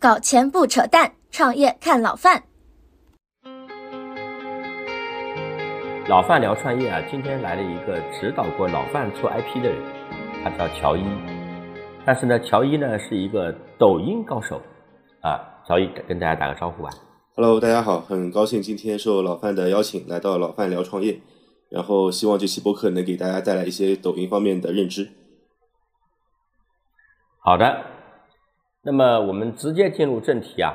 搞钱不扯淡，创业看老范。老范聊创业啊，今天来了一个指导过老范做 IP 的人，他叫乔伊。但是呢，乔伊呢是一个抖音高手啊。乔伊跟大家打个招呼吧。Hello，大家好，很高兴今天受老范的邀请来到老范聊创业，然后希望这期播客能给大家带来一些抖音方面的认知。好的。那么我们直接进入正题啊，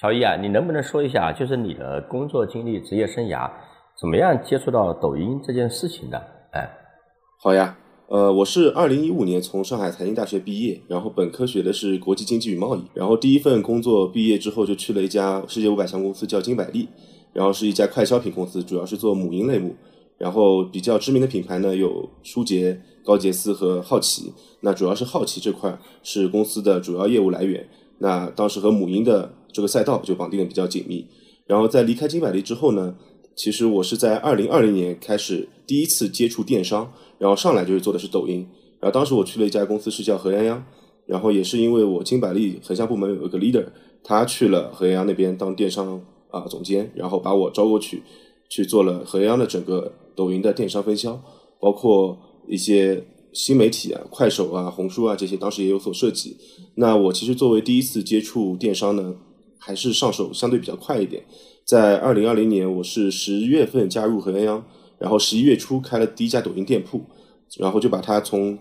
乔伊啊，你能不能说一下，就是你的工作经历、职业生涯，怎么样接触到抖音这件事情的？哎，好呀，呃，我是二零一五年从上海财经大学毕业，然后本科学的是国际经济与贸易，然后第一份工作毕业之后就去了一家世界五百强公司，叫金百利，然后是一家快消品公司，主要是做母婴类目。然后比较知名的品牌呢，有舒洁、高洁丝和好奇。那主要是好奇这块是公司的主要业务来源。那当时和母婴的这个赛道就绑定的比较紧密。然后在离开金百利之后呢，其实我是在二零二零年开始第一次接触电商，然后上来就是做的是抖音。然后当时我去了一家公司是叫何泱泱，然后也是因为我金百利横向部门有一个 leader，他去了何泱泱那边当电商啊总监，然后把我招过去。去做了何泱泱的整个抖音的电商分销，包括一些新媒体啊、快手啊、红书啊这些，当时也有所涉及。那我其实作为第一次接触电商呢，还是上手相对比较快一点。在二零二零年，我是十月份加入何泱泱，然后十一月初开了第一家抖音店铺，然后就把它从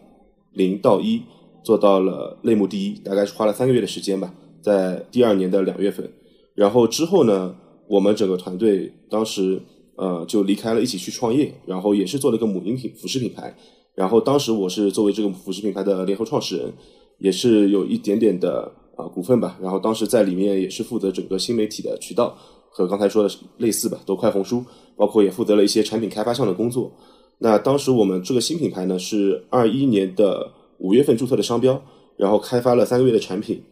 零到一做到了类目第一，大概是花了三个月的时间吧。在第二年的两月份，然后之后呢，我们整个团队当时。呃，就离开了，一起去创业，然后也是做了一个母婴品服饰品牌。然后当时我是作为这个服饰品牌的联合创始人，也是有一点点的啊股份吧。然后当时在里面也是负责整个新媒体的渠道，和刚才说的类似吧，都快红书，包括也负责了一些产品开发上的工作。那当时我们这个新品牌呢，是二一年的五月份注册的商标，然后开发了三个月的产品，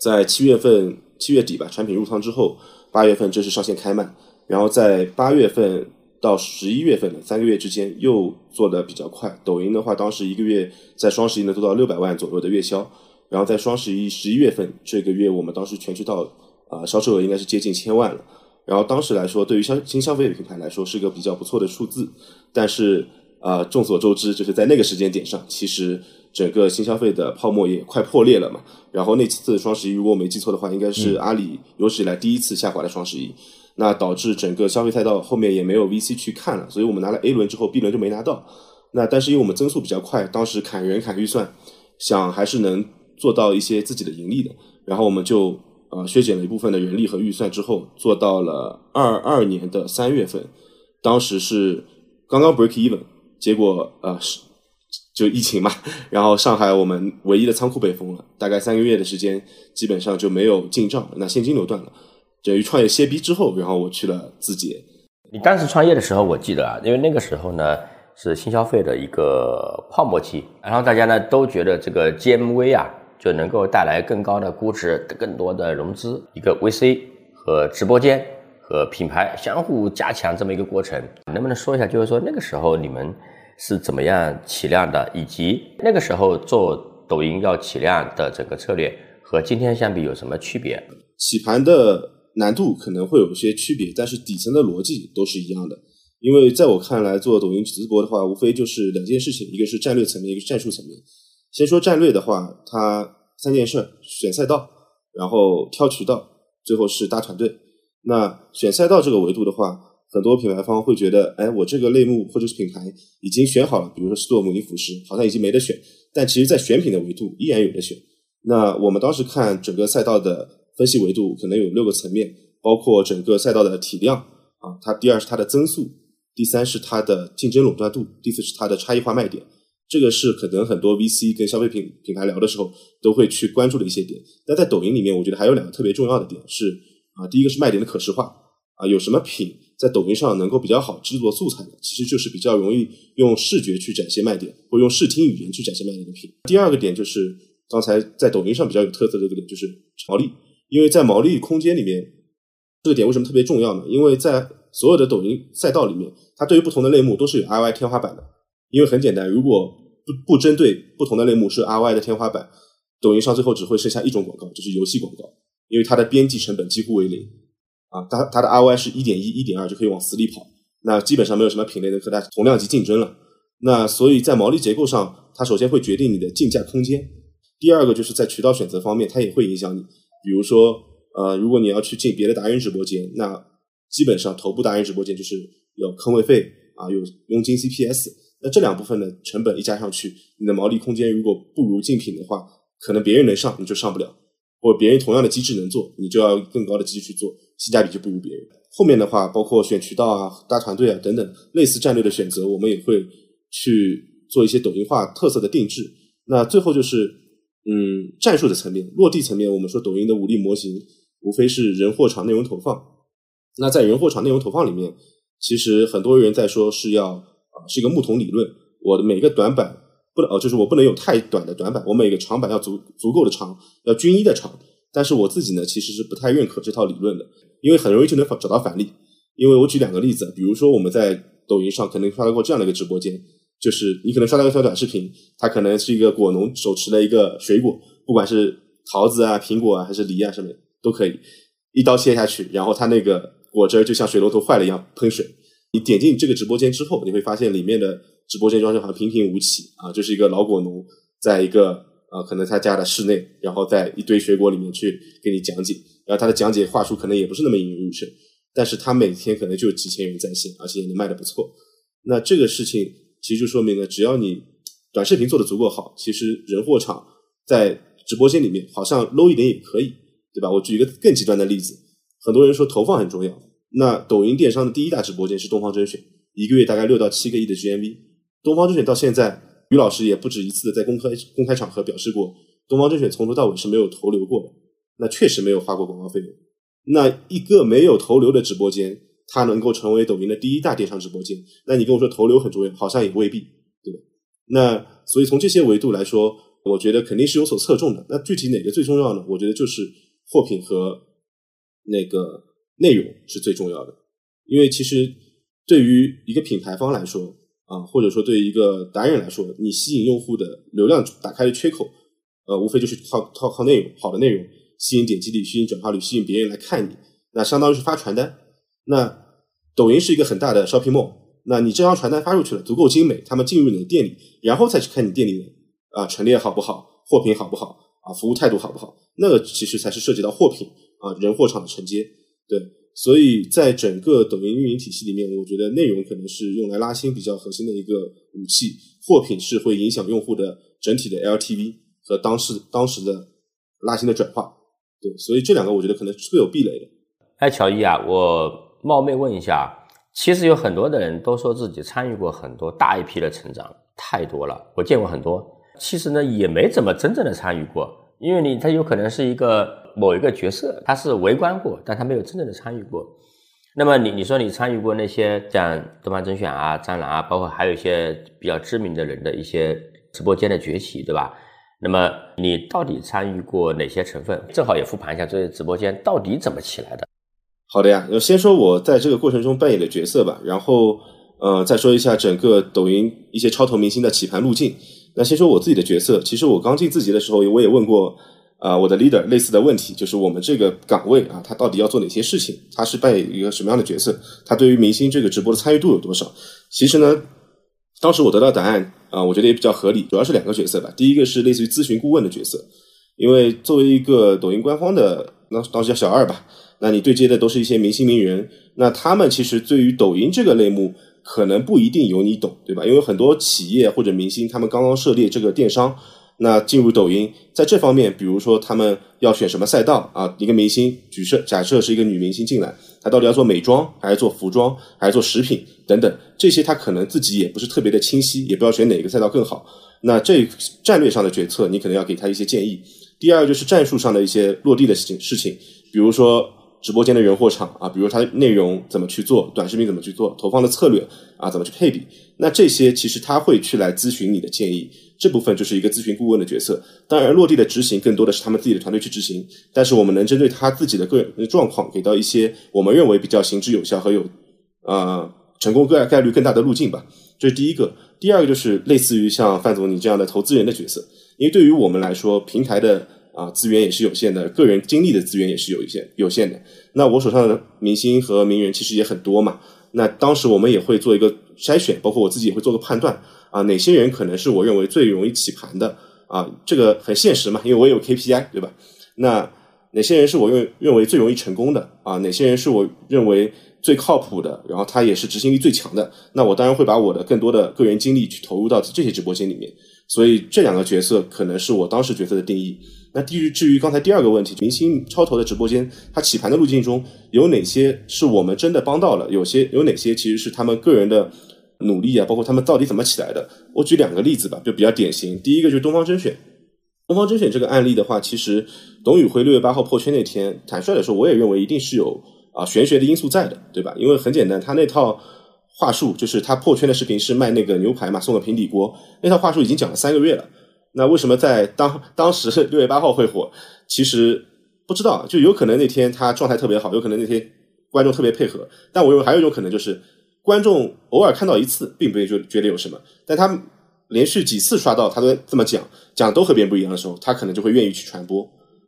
在七月份七月底吧，产品入仓之后，八月份正式上线开卖。然后在八月份到十一月份的三个月之间，又做的比较快。抖音的话，当时一个月在双十一能做到六百万左右的月销。然后在双十一十一月份这个月，我们当时全渠道啊销售额应该是接近千万了。然后当时来说，对于消新消费品牌来说是个比较不错的数字。但是啊，众所周知，就是在那个时间点上，其实整个新消费的泡沫也快破裂了嘛。然后那次双十一，如果我没记错的话，应该是阿里有史以来第一次下滑的双十一。那导致整个消费赛道后面也没有 VC 去看了，所以我们拿了 A 轮之后，B 轮就没拿到。那但是因为我们增速比较快，当时砍人砍预算，想还是能做到一些自己的盈利的。然后我们就呃削减了一部分的人力和预算之后，做到了二二年的三月份，当时是刚刚 break even，结果呃是就疫情嘛，然后上海我们唯一的仓库被封了，大概三个月的时间，基本上就没有进账，那现金流断了。等于创业歇逼之后，然后我去了字节。你当时创业的时候，我记得啊，因为那个时候呢是新消费的一个泡沫期，然后大家呢都觉得这个 GMV 啊就能够带来更高的估值、更多的融资，一个 VC 和直播间和品牌相互加强这么一个过程。能不能说一下，就是说那个时候你们是怎么样起量的，以及那个时候做抖音要起量的整个策略和今天相比有什么区别？起盘的。难度可能会有一些区别，但是底层的逻辑都是一样的。因为在我看来，做抖音直播的话，无非就是两件事情：一个是战略层面，一个是战术层面。先说战略的话，它三件事：选赛道，然后挑渠道，最后是搭团队。那选赛道这个维度的话，很多品牌方会觉得，哎，我这个类目或者是品牌已经选好了，比如说是做母婴辅食，好像已经没得选。但其实，在选品的维度依然有的选。那我们当时看整个赛道的。分析维度可能有六个层面，包括整个赛道的体量啊，它第二是它的增速，第三是它的竞争垄断度，第四是它的差异化卖点。这个是可能很多 VC 跟消费品品牌聊的时候都会去关注的一些点。但在抖音里面，我觉得还有两个特别重要的点是啊，第一个是卖点的可视化啊，有什么品在抖音上能够比较好制作素材的，其实就是比较容易用视觉去展现卖点，或用视听语言去展现卖点的品。第二个点就是刚才在抖音上比较有特色的一个点，就是毛利。因为在毛利空间里面，这个点为什么特别重要呢？因为在所有的抖音赛道里面，它对于不同的类目都是有 ROI 天花板的。因为很简单，如果不不针对不同的类目是 ROI 的天花板，抖音上最后只会剩下一种广告，就是游戏广告，因为它的边际成本几乎为零啊，它它的 ROI 是一点一、一点二就可以往死里跑，那基本上没有什么品类能和它同量级竞争了。那所以在毛利结构上，它首先会决定你的竞价空间。第二个就是在渠道选择方面，它也会影响你。比如说，呃，如果你要去进别的达人直播间，那基本上头部达人直播间就是有坑位费啊，有佣金 CPS。那这两部分的成本一加上去，你的毛利空间如果不如竞品的话，可能别人能上你就上不了，或者别人同样的机制能做，你就要更高的机制去做，性价比就不如别人。后面的话，包括选渠道啊、搭团队啊等等类似战略的选择，我们也会去做一些抖音化特色的定制。那最后就是。嗯，战术的层面，落地层面，我们说抖音的武力模型无非是人、货、场内容投放。那在人、货、场内容投放里面，其实很多人在说是要啊，是一个木桶理论。我的每个短板不能哦，就是我不能有太短的短板，我每个长板要足足够的长，要均一的长。但是我自己呢，其实是不太认可这套理论的，因为很容易就能找到反例。因为我举两个例子，比如说我们在抖音上可能刷到过这样的一个直播间。就是你可能刷到一条短视频，它可能是一个果农手持的一个水果，不管是桃子啊、苹果啊还是梨啊，什么的都可以，一刀切下去，然后它那个果汁就像水龙头坏了一样喷水。你点进这个直播间之后，你会发现里面的直播间装修好像平平无奇啊，就是一个老果农在一个呃可能他家的室内，然后在一堆水果里面去给你讲解，然后他的讲解话术可能也不是那么引人入胜，但是他每天可能就几千人在线，而且也能卖的不错。那这个事情。其实就说明了，只要你短视频做的足够好，其实人货场在直播间里面好像 low 一点也可以，对吧？我举一个更极端的例子，很多人说投放很重要，那抖音电商的第一大直播间是东方甄选，一个月大概六到七个亿的 GMV。东方甄选到现在，于老师也不止一次的在公开公开场合表示过，东方甄选从头到尾是没有投流过的，那确实没有花过广告费用。那一个没有投流的直播间。它能够成为抖音的第一大电商直播间，那你跟我说投流很重要，好像也未必，对吧？那所以从这些维度来说，我觉得肯定是有所侧重的。那具体哪个最重要呢？我觉得就是货品和那个内容是最重要的。因为其实对于一个品牌方来说啊，或者说对于一个达人来说，你吸引用户的流量打开的缺口，呃，无非就是靠靠靠内容，好的内容吸引点击率、吸引转化率、吸引别人来看你，那相当于是发传单。那抖音是一个很大的 shopping mall，那你这张传单发出去了，足够精美，他们进入你的店里，然后再去看你店里的啊陈列好不好，货品好不好啊，服务态度好不好，那个其实才是涉及到货品啊人货场的承接。对，所以在整个抖音运营体系里面，我觉得内容可能是用来拉新比较核心的一个武器，货品是会影响用户的整体的 LTV 和当时当时的拉新的转化。对，所以这两个我觉得可能是各有壁垒的。哎，乔伊啊，我。冒昧问一下，其实有很多的人都说自己参与过很多大一批的成长，太多了，我见过很多。其实呢，也没怎么真正的参与过，因为你他有可能是一个某一个角色，他是围观过，但他没有真正的参与过。那么你你说你参与过那些像东方甄选啊、蟑螂啊，包括还有一些比较知名的人的一些直播间的崛起，对吧？那么你到底参与过哪些成分？正好也复盘一下这些直播间到底怎么起来的。好的呀，那先说我在这个过程中扮演的角色吧，然后呃再说一下整个抖音一些超头明星的起盘路径。那先说我自己的角色，其实我刚进字节的时候，我也问过啊我的 leader 类似的问题，就是我们这个岗位啊，他到底要做哪些事情？他是扮演一个什么样的角色？他对于明星这个直播的参与度有多少？其实呢，当时我得到答案啊，我觉得也比较合理，主要是两个角色吧。第一个是类似于咨询顾问的角色，因为作为一个抖音官方的，那当时叫小二吧。那你对接的都是一些明星名人，那他们其实对于抖音这个类目可能不一定有你懂，对吧？因为很多企业或者明星他们刚刚涉猎这个电商，那进入抖音，在这方面，比如说他们要选什么赛道啊？一个明星，举设假设是一个女明星进来，她到底要做美妆还是做服装还是做食品等等，这些她可能自己也不是特别的清晰，也不知道选哪个赛道更好。那这战略上的决策，你可能要给他一些建议。第二就是战术上的一些落地的事情，事情，比如说。直播间的人货场啊，比如它内容怎么去做，短视频怎么去做，投放的策略啊，怎么去配比，那这些其实他会去来咨询你的建议，这部分就是一个咨询顾问的角色。当然，落地的执行更多的是他们自己的团队去执行，但是我们能针对他自己的个人状况，给到一些我们认为比较行之有效和有啊成功概概率更大的路径吧。这是第一个。第二个就是类似于像范总你这样的投资人的角色，因为对于我们来说，平台的啊资源也是有限的，个人精力的资源也是有限有限的。那我手上的明星和名人其实也很多嘛，那当时我们也会做一个筛选，包括我自己也会做个判断啊，哪些人可能是我认为最容易起盘的啊，这个很现实嘛，因为我也有 KPI 对吧？那哪些人是我认认为最容易成功的啊？哪些人是我认为最靠谱的？然后他也是执行力最强的，那我当然会把我的更多的个人精力去投入到这些直播间里面。所以这两个角色可能是我当时角色的定义。那至于至于刚才第二个问题，明星超投的直播间，它起盘的路径中有哪些是我们真的帮到了？有些有哪些其实是他们个人的努力啊，包括他们到底怎么起来的？我举两个例子吧，就比较典型。第一个就是东方甄选。东方甄选这个案例的话，其实董宇辉六月八号破圈那天，坦率的说，我也认为一定是有啊玄学的因素在的，对吧？因为很简单，他那套话术就是他破圈的视频是卖那个牛排嘛，送个平底锅，那套话术已经讲了三个月了。那为什么在当当时六月八号会火？其实不知道，就有可能那天他状态特别好，有可能那天观众特别配合。但我认为还有一种可能就是，观众偶尔看到一次，并不会就觉得有什么，但他。连续几次刷到他都这么讲，讲都和别人不一样的时候，他可能就会愿意去传播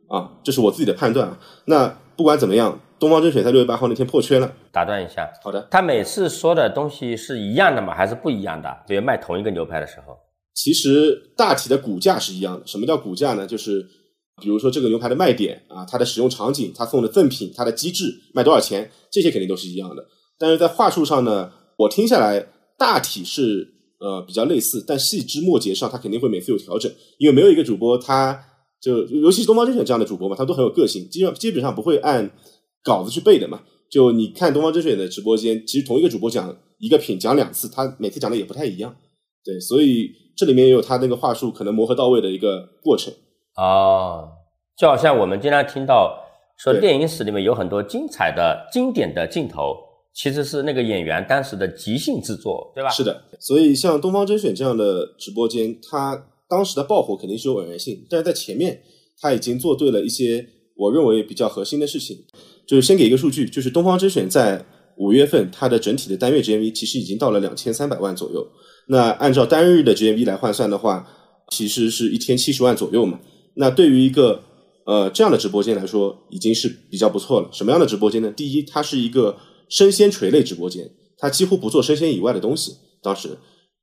啊，这是我自己的判断啊。那不管怎么样，东方甄选在六月八号那天破圈了。打断一下，好的。他每次说的东西是一样的吗？还是不一样的？比如卖同一个牛排的时候，其实大体的骨架是一样的。什么叫骨架呢？就是比如说这个牛排的卖点啊，它的使用场景，它送的赠品，它的机制，卖多少钱，这些肯定都是一样的。但是在话术上呢，我听下来大体是。呃，比较类似，但细枝末节上，他肯定会每次有调整，因为没有一个主播，他就尤其是东方甄选这样的主播嘛，他都很有个性，基本基本上不会按稿子去背的嘛。就你看东方甄选的直播间，其实同一个主播讲一个品讲两次，他每次讲的也不太一样，对，所以这里面也有他那个话术可能磨合到位的一个过程。哦，就好像我们经常听到说，电影史里面有很多精彩的经典的镜头。其实是那个演员当时的即兴制作，对吧？是的，所以像东方甄选这样的直播间，它当时的爆火肯定是有偶然性，但是在前面他已经做对了一些我认为比较核心的事情。就是先给一个数据，就是东方甄选在五月份它的整体的单月 GMV 其实已经到了两千三百万左右。那按照单日的 GMV 来换算的话，其实是一天七十万左右嘛。那对于一个呃这样的直播间来说，已经是比较不错了。什么样的直播间呢？第一，它是一个。生鲜垂类直播间，它几乎不做生鲜以外的东西。当时，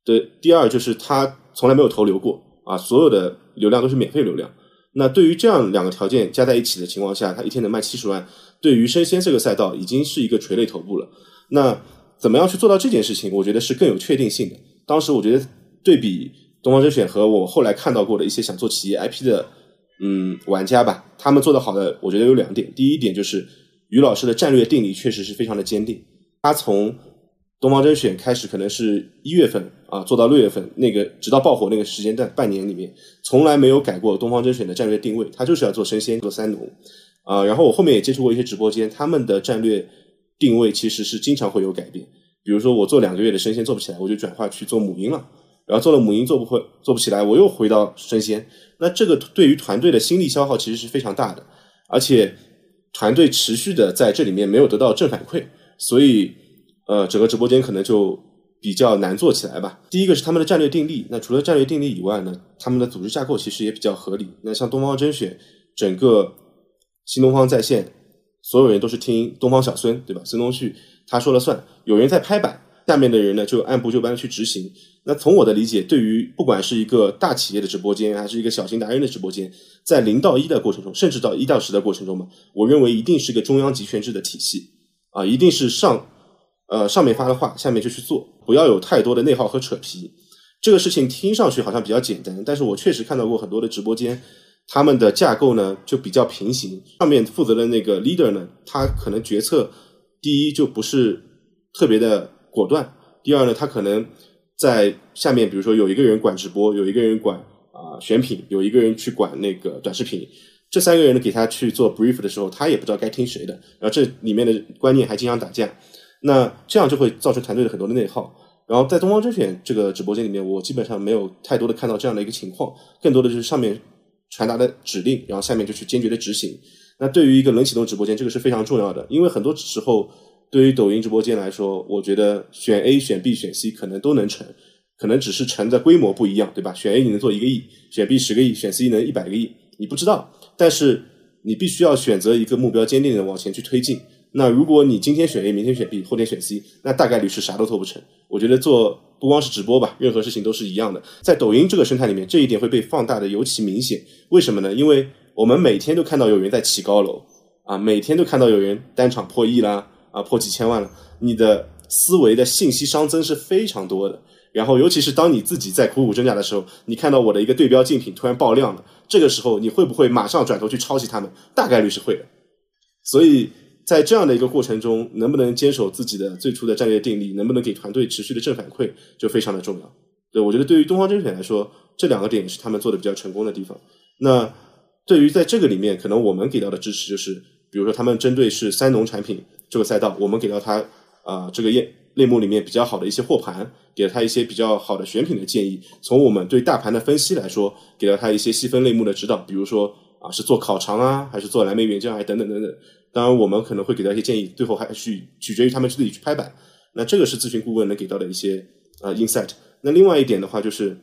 对，第二就是他从来没有投流过啊，所有的流量都是免费流量。那对于这样两个条件加在一起的情况下，他一天能卖七十万，对于生鲜这个赛道已经是一个垂类头部了。那怎么样去做到这件事情？我觉得是更有确定性的。当时我觉得对比东方甄选和我后来看到过的一些想做企业 IP 的嗯玩家吧，他们做的好的，我觉得有两点。第一点就是。于老师的战略定力确实是非常的坚定。他从东方甄选开始，可能是一月份啊，做到六月份那个直到爆火那个时间段半年里面，从来没有改过东方甄选的战略定位。他就是要做生鲜，做三农啊。然后我后面也接触过一些直播间，他们的战略定位其实是经常会有改变。比如说我做两个月的生鲜做不起来，我就转化去做母婴了。然后做了母婴做不会做不起来，我又回到生鲜。那这个对于团队的心力消耗其实是非常大的，而且。团队持续的在这里面没有得到正反馈，所以呃，整个直播间可能就比较难做起来吧。第一个是他们的战略定力，那除了战略定力以外呢，他们的组织架构其实也比较合理。那像东方甄选，整个新东方在线，所有人都是听东方小孙，对吧？孙东旭他说了算，有人在拍板，下面的人呢就按部就班的去执行。那从我的理解，对于不管是一个大企业的直播间，还是一个小型达人的直播间，在零到一的过程中，甚至到一到十的过程中嘛，我认为一定是个中央集权制的体系啊，一定是上呃上面发了话，下面就去做，不要有太多的内耗和扯皮。这个事情听上去好像比较简单，但是我确实看到过很多的直播间，他们的架构呢就比较平行，上面负责的那个 leader 呢，他可能决策第一就不是特别的果断，第二呢，他可能。在下面，比如说有一个人管直播，有一个人管啊选品，有一个人去管那个短视频，这三个人呢给他去做 brief 的时候，他也不知道该听谁的，然后这里面的观念还经常打架，那这样就会造成团队的很多的内耗。然后在东方甄选这个直播间里面，我基本上没有太多的看到这样的一个情况，更多的就是上面传达的指令，然后下面就去坚决的执行。那对于一个冷启动直播间，这个是非常重要的，因为很多时候。对于抖音直播间来说，我觉得选 A、选 B、选 C 可能都能成，可能只是成的规模不一样，对吧？选 A 你能做一个亿，选 B 十个亿，选 C 能一百个亿，你不知道，但是你必须要选择一个目标坚定的往前去推进。那如果你今天选 A，明天选 B，后天选 C，那大概率是啥都做不成。我觉得做不光是直播吧，任何事情都是一样的。在抖音这个生态里面，这一点会被放大的尤其明显。为什么呢？因为我们每天都看到有人在起高楼啊，每天都看到有人单场破亿啦，啊破几千万了。你的思维的信息熵增是非常多的。然后，尤其是当你自己在苦苦挣扎的时候，你看到我的一个对标竞品突然爆量了，这个时候你会不会马上转头去抄袭他们？大概率是会的。所以。在这样的一个过程中，能不能坚守自己的最初的战略定力，能不能给团队持续的正反馈，就非常的重要。对我觉得，对于东方甄选来说，这两个点是他们做的比较成功的地方。那对于在这个里面，可能我们给到的支持就是，比如说他们针对是三农产品这个赛道，我们给到他啊这个业类目里面比较好的一些货盘，给了他一些比较好的选品的建议。从我们对大盘的分析来说，给到他一些细分类目的指导，比如说啊是做烤肠啊，还是做蓝莓原浆啊等等等等。当然，我们可能会给到一些建议，最后还是取决于他们自己去拍板。那这个是咨询顾问能给到的一些呃 insight。那另外一点的话，就是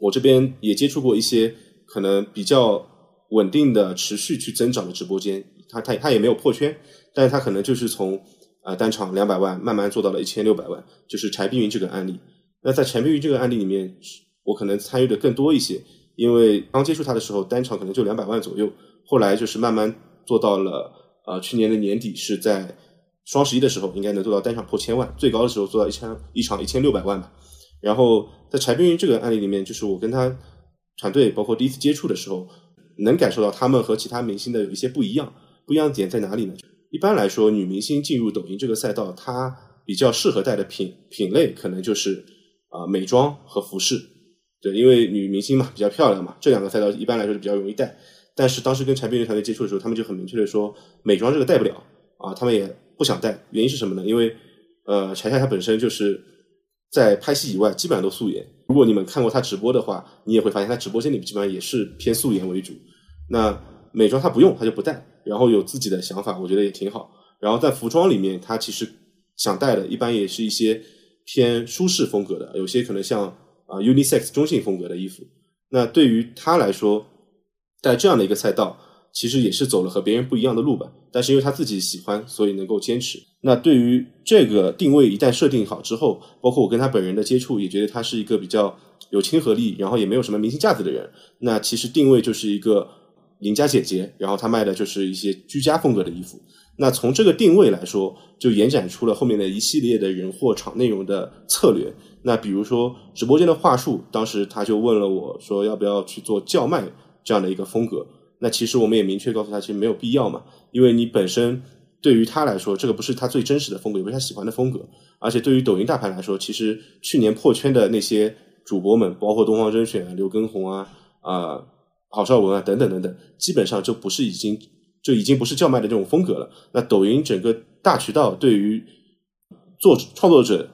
我这边也接触过一些可能比较稳定的、持续去增长的直播间，他他他也没有破圈，但是他可能就是从啊单场两百万慢慢做到了一千六百万，就是柴碧云这个案例。那在柴碧云这个案例里面，我可能参与的更多一些，因为刚接触他的时候单场可能就两百万左右，后来就是慢慢做到了。啊，去年的年底是在双十一的时候，应该能做到单场破千万，最高的时候做到一千一场一千六百万吧。然后在柴碧云这个案例里面，就是我跟他团队，包括第一次接触的时候，能感受到他们和其他明星的有一些不一样。不一样的点在哪里呢？一般来说，女明星进入抖音这个赛道，她比较适合带的品品类可能就是啊美妆和服饰。对，因为女明星嘛比较漂亮嘛，这两个赛道一般来说是比较容易带。但是当时跟柴碧云团队接触的时候，他们就很明确的说，美妆这个带不了啊，他们也不想带。原因是什么呢？因为呃，柴夏她本身就是在拍戏以外基本上都素颜。如果你们看过她直播的话，你也会发现她直播间里基本上也是偏素颜为主。那美妆她不用，她就不带，然后有自己的想法，我觉得也挺好。然后在服装里面，她其实想带的，一般也是一些偏舒适风格的，有些可能像啊 unisex 中性风格的衣服。那对于她来说，在这样的一个赛道，其实也是走了和别人不一样的路吧。但是因为他自己喜欢，所以能够坚持。那对于这个定位一旦设定好之后，包括我跟他本人的接触，也觉得他是一个比较有亲和力，然后也没有什么明星架子的人。那其实定位就是一个邻家姐姐，然后他卖的就是一些居家风格的衣服。那从这个定位来说，就延展出了后面的一系列的人货场内容的策略。那比如说直播间的话术，当时他就问了我说，要不要去做叫卖？这样的一个风格，那其实我们也明确告诉他，其实没有必要嘛，因为你本身对于他来说，这个不是他最真实的风格，也不是他喜欢的风格，而且对于抖音大盘来说，其实去年破圈的那些主播们，包括东方甄选啊、刘畊宏啊、啊郝邵文啊等等等等，基本上就不是已经就已经不是叫卖的这种风格了。那抖音整个大渠道对于做创作者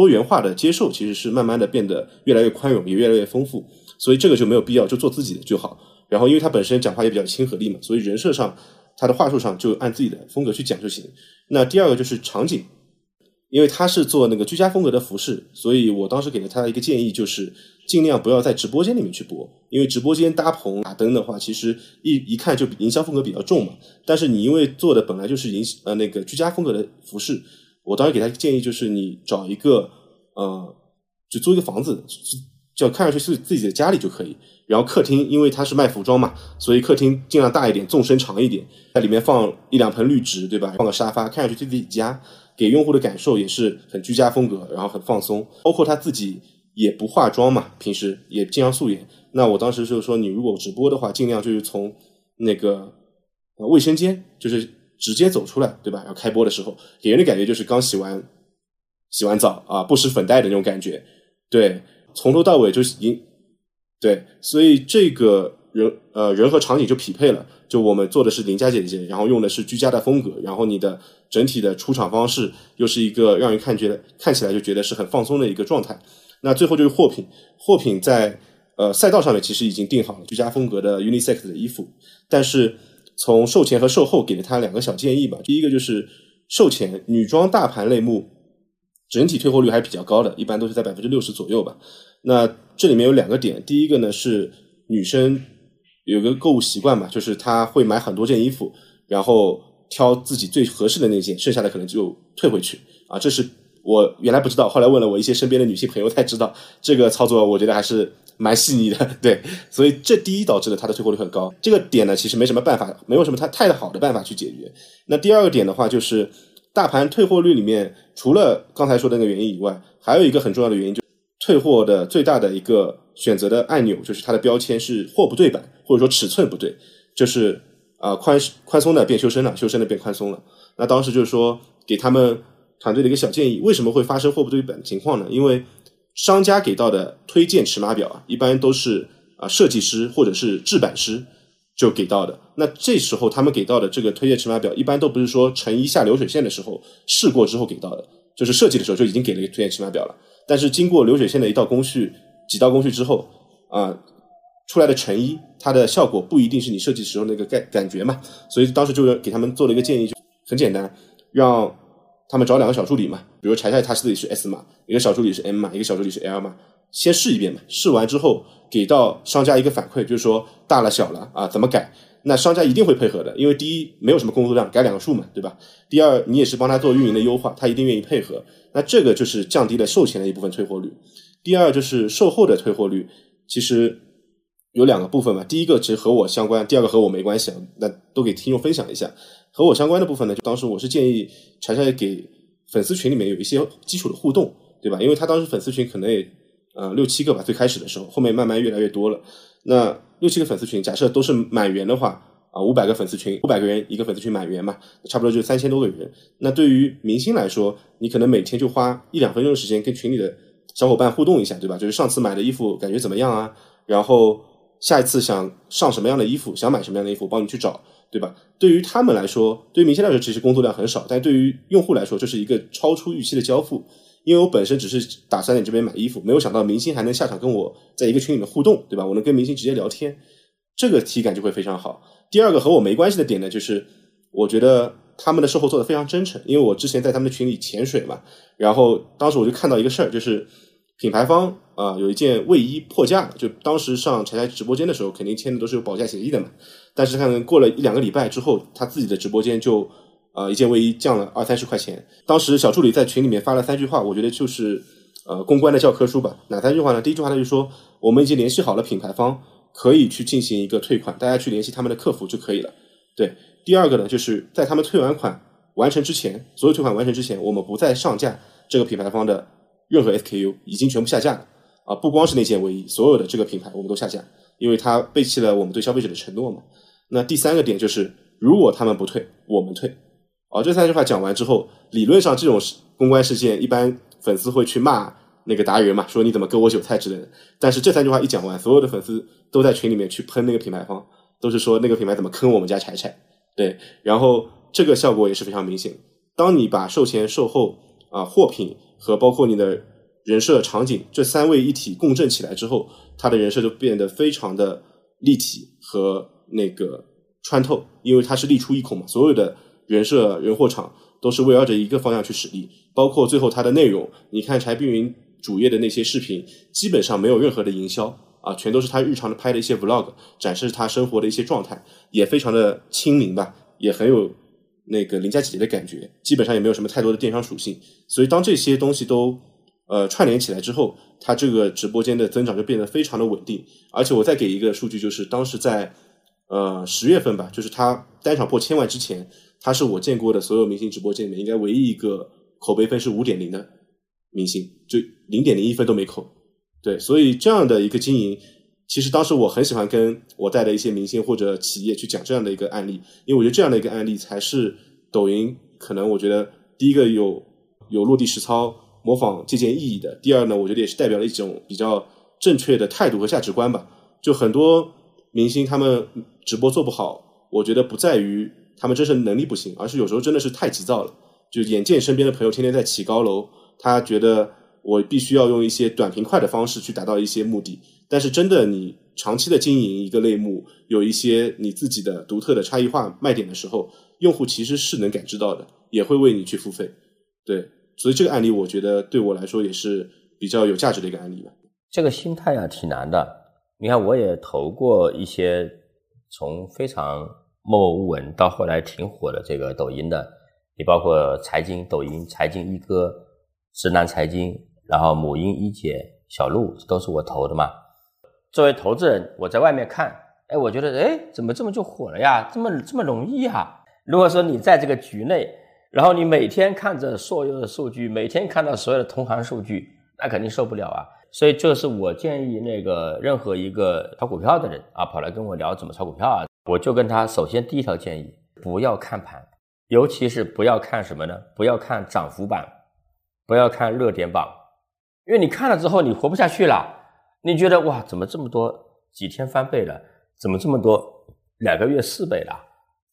多元化的接受，其实是慢慢的变得越来越宽容，也越来越丰富，所以这个就没有必要，就做自己的就好。然后，因为他本身讲话也比较亲和力嘛，所以人设上，他的话术上就按自己的风格去讲就行。那第二个就是场景，因为他是做那个居家风格的服饰，所以我当时给了他一个建议就是，尽量不要在直播间里面去播，因为直播间搭棚打灯的话，其实一一看就营销风格比较重嘛。但是你因为做的本来就是营呃那个居家风格的服饰，我当时给他建议就是你找一个呃，就租一个房子，就看上去是自己的家里就可以。然后客厅，因为它是卖服装嘛，所以客厅尽量大一点，纵深长一点，在里面放一两盆绿植，对吧？放个沙发，看上去就自己家，给用户的感受也是很居家风格，然后很放松。包括他自己也不化妆嘛，平时也经常素颜。那我当时就是说，你如果直播的话，尽量就是从那个呃卫生间，就是直接走出来，对吧？然后开播的时候，给人的感觉就是刚洗完洗完澡啊，不施粉黛的那种感觉。对，从头到尾就是营。对，所以这个人呃人和场景就匹配了，就我们做的是邻家姐姐，然后用的是居家的风格，然后你的整体的出场方式又是一个让人看觉得看起来就觉得是很放松的一个状态。那最后就是货品，货品在呃赛道上面其实已经定好了居家风格的 unisex 的衣服，但是从售前和售后给了他两个小建议吧。第一个就是售前女装大盘类目，整体退货率还是比较高的，一般都是在百分之六十左右吧。那这里面有两个点，第一个呢是女生有个购物习惯嘛，就是她会买很多件衣服，然后挑自己最合适的那件，剩下的可能就退回去啊。这是我原来不知道，后来问了我一些身边的女性朋友才知道，这个操作我觉得还是蛮细腻的。对，所以这第一导致了它的退货率很高。这个点呢，其实没什么办法，没有什么太太好的办法去解决。那第二个点的话，就是大盘退货率里面，除了刚才说的那个原因以外，还有一个很重要的原因就。退货的最大的一个选择的按钮，就是它的标签是货不对版，或者说尺寸不对，就是啊宽宽松的变修身了，修身的变宽松了。那当时就是说给他们团队的一个小建议，为什么会发生货不对版的情况呢？因为商家给到的推荐尺码表啊，一般都是啊设计师或者是制版师就给到的。那这时候他们给到的这个推荐尺码表，一般都不是说成衣下流水线的时候试过之后给到的，就是设计的时候就已经给了一个推荐尺码表了。但是经过流水线的一道工序、几道工序之后，啊，出来的成衣，它的效果不一定是你设计时候那个感感觉嘛。所以当时就给他们做了一个建议，就很简单，让他们找两个小助理嘛，比如柴柴他自己是 S 码，一个小助理是 M 码，一个小助理是 L 码，先试一遍嘛。试完之后给到商家一个反馈，就是说大了小了啊，怎么改？那商家一定会配合的，因为第一没有什么工作量，改两个数嘛，对吧？第二你也是帮他做运营的优化，他一定愿意配合。那这个就是降低了售前的一部分退货率。第二就是售后的退货率，其实有两个部分嘛。第一个其实和我相关，第二个和我没关系啊。那都给听众分享一下。和我相关的部分呢，就当时我是建议柴柴给粉丝群里面有一些基础的互动，对吧？因为他当时粉丝群可能也呃六七个吧，最开始的时候，后面慢慢越来越多了。那六七个粉丝群，假设都是满员的话，啊，五百个粉丝群，五百个人一个粉丝群满员嘛，差不多就三千多个人。那对于明星来说，你可能每天就花一两分钟的时间跟群里的小伙伴互动一下，对吧？就是上次买的衣服感觉怎么样啊？然后下一次想上什么样的衣服，想买什么样的衣服，帮你去找，对吧？对于他们来说，对于明星来说，其实工作量很少，但对于用户来说，这是一个超出预期的交付。因为我本身只是打算在这边买衣服，没有想到明星还能下场跟我在一个群里面互动，对吧？我能跟明星直接聊天，这个体感就会非常好。第二个和我没关系的点呢，就是我觉得他们的售后做的非常真诚。因为我之前在他们的群里潜水嘛，然后当时我就看到一个事儿，就是品牌方啊有一件卫衣破价，就当时上柴柴直播间的时候，肯定签的都是有保价协议的嘛。但是看过了一两个礼拜之后，他自己的直播间就。啊，一件卫衣降了二三十块钱。当时小助理在群里面发了三句话，我觉得就是呃公关的教科书吧。哪三句话呢？第一句话他就说，我们已经联系好了品牌方，可以去进行一个退款，大家去联系他们的客服就可以了。对，第二个呢，就是在他们退完款完成之前，所有退款完成之前，我们不再上架这个品牌方的任何 SKU，已经全部下架了。啊，不光是那件卫衣，所有的这个品牌我们都下架，因为它背弃了我们对消费者的承诺嘛。那第三个点就是，如果他们不退，我们退。哦，这三句话讲完之后，理论上这种公关事件，一般粉丝会去骂那个达人嘛，说你怎么割我韭菜之类的。但是这三句话一讲完，所有的粉丝都在群里面去喷那个品牌方，都是说那个品牌怎么坑我们家柴柴。对，然后这个效果也是非常明显。当你把售前、售后啊货品和包括你的人设、场景这三位一体共振起来之后，他的人设就变得非常的立体和那个穿透，因为它是力出一孔嘛，所有的。人设、人货场都是围绕着一个方向去使力，包括最后它的内容，你看柴碧云主页的那些视频，基本上没有任何的营销啊，全都是他日常的拍的一些 vlog，展示他生活的一些状态，也非常的亲民吧，也很有那个邻家姐姐的感觉，基本上也没有什么太多的电商属性。所以当这些东西都呃串联起来之后，它这个直播间的增长就变得非常的稳定。而且我再给一个数据，就是当时在呃十月份吧，就是他单场破千万之前。他是我见过的所有明星直播间里面应该唯一一个口碑分是五点零的明星，就零点零一分都没扣。对，所以这样的一个经营，其实当时我很喜欢跟我带的一些明星或者企业去讲这样的一个案例，因为我觉得这样的一个案例才是抖音可能我觉得第一个有有落地实操、模仿借鉴意义的。第二呢，我觉得也是代表了一种比较正确的态度和价值观吧。就很多明星他们直播做不好，我觉得不在于。他们真是能力不行，而是有时候真的是太急躁了。就眼见身边的朋友天天在起高楼，他觉得我必须要用一些短平快的方式去达到一些目的。但是真的，你长期的经营一个类目，有一些你自己的独特的差异化卖点的时候，用户其实是能感知到的，也会为你去付费。对，所以这个案例我觉得对我来说也是比较有价值的一个案例吧。这个心态啊挺难的。你看，我也投过一些从非常默默无闻到后来挺火的这个抖音的，你包括财经抖音、财经一哥、直男财经，然后母婴一姐、小鹿，都是我投的嘛。作为投资人，我在外面看，哎，我觉得，哎，怎么这么就火了呀？这么这么容易啊？如果说你在这个局内，然后你每天看着所有的数据，每天看到所有的同行数据，那肯定受不了啊。所以这是我建议那个任何一个炒股票的人啊，跑来跟我聊怎么炒股票啊，我就跟他首先第一条建议，不要看盘，尤其是不要看什么呢？不要看涨幅榜，不要看热点榜，因为你看了之后你活不下去了，你觉得哇，怎么这么多几天翻倍了？怎么这么多两个月四倍了？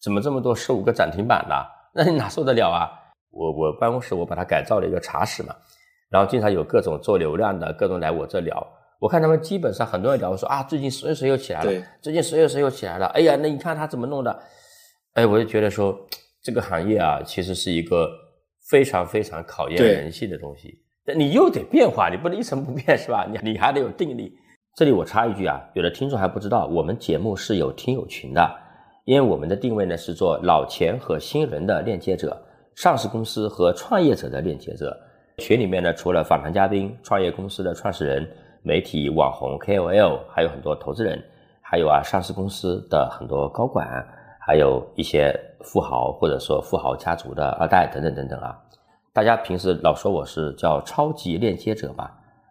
怎么这么多十五个涨停板了？那你哪受得了啊？我我办公室我把它改造了一个茶室嘛，然后经常有各种做流量的，各种来我这聊。我看他们基本上很多人聊说啊，最近谁谁又起来了，最近谁又谁又起来了。哎呀，那你看他怎么弄的？哎，我就觉得说这个行业啊，其实是一个非常非常考验人性的东西。你又得变化，你不能一成不变是吧？你你还得有定力。这里我插一句啊，有的听众还不知道，我们节目是有听友群的。因为我们的定位呢是做老钱和新人的链接者，上市公司和创业者的链接者。群里面呢，除了访谈嘉宾、创业公司的创始人、媒体网红 KOL，还有很多投资人，还有啊上市公司的很多高管，还有一些富豪或者说富豪家族的二代等等等等啊。大家平时老说我是叫超级链接者嘛，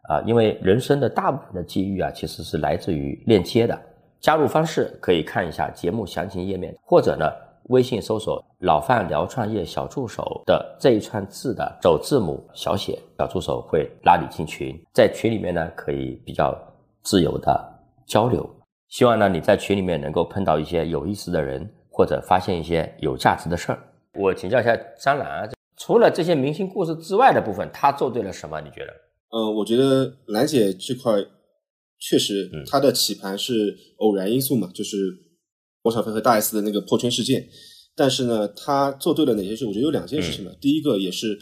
啊，因为人生的大部分的机遇啊，其实是来自于链接的。加入方式可以看一下节目详情页面，或者呢，微信搜索“老范聊创业小助手”的这一串字的首字母小写，小助手会拉你进群，在群里面呢可以比较自由的交流。希望呢你在群里面能够碰到一些有意思的人，或者发现一些有价值的事儿。我请教一下张兰啊，除了这些明星故事之外的部分，他做对了什么？你觉得？嗯，我觉得兰姐这块。确实，她的起盘是偶然因素嘛，就是汪小菲和大 S 的那个破圈事件。但是呢，他做对了哪些事？我觉得有两件事情嘛。第一个也是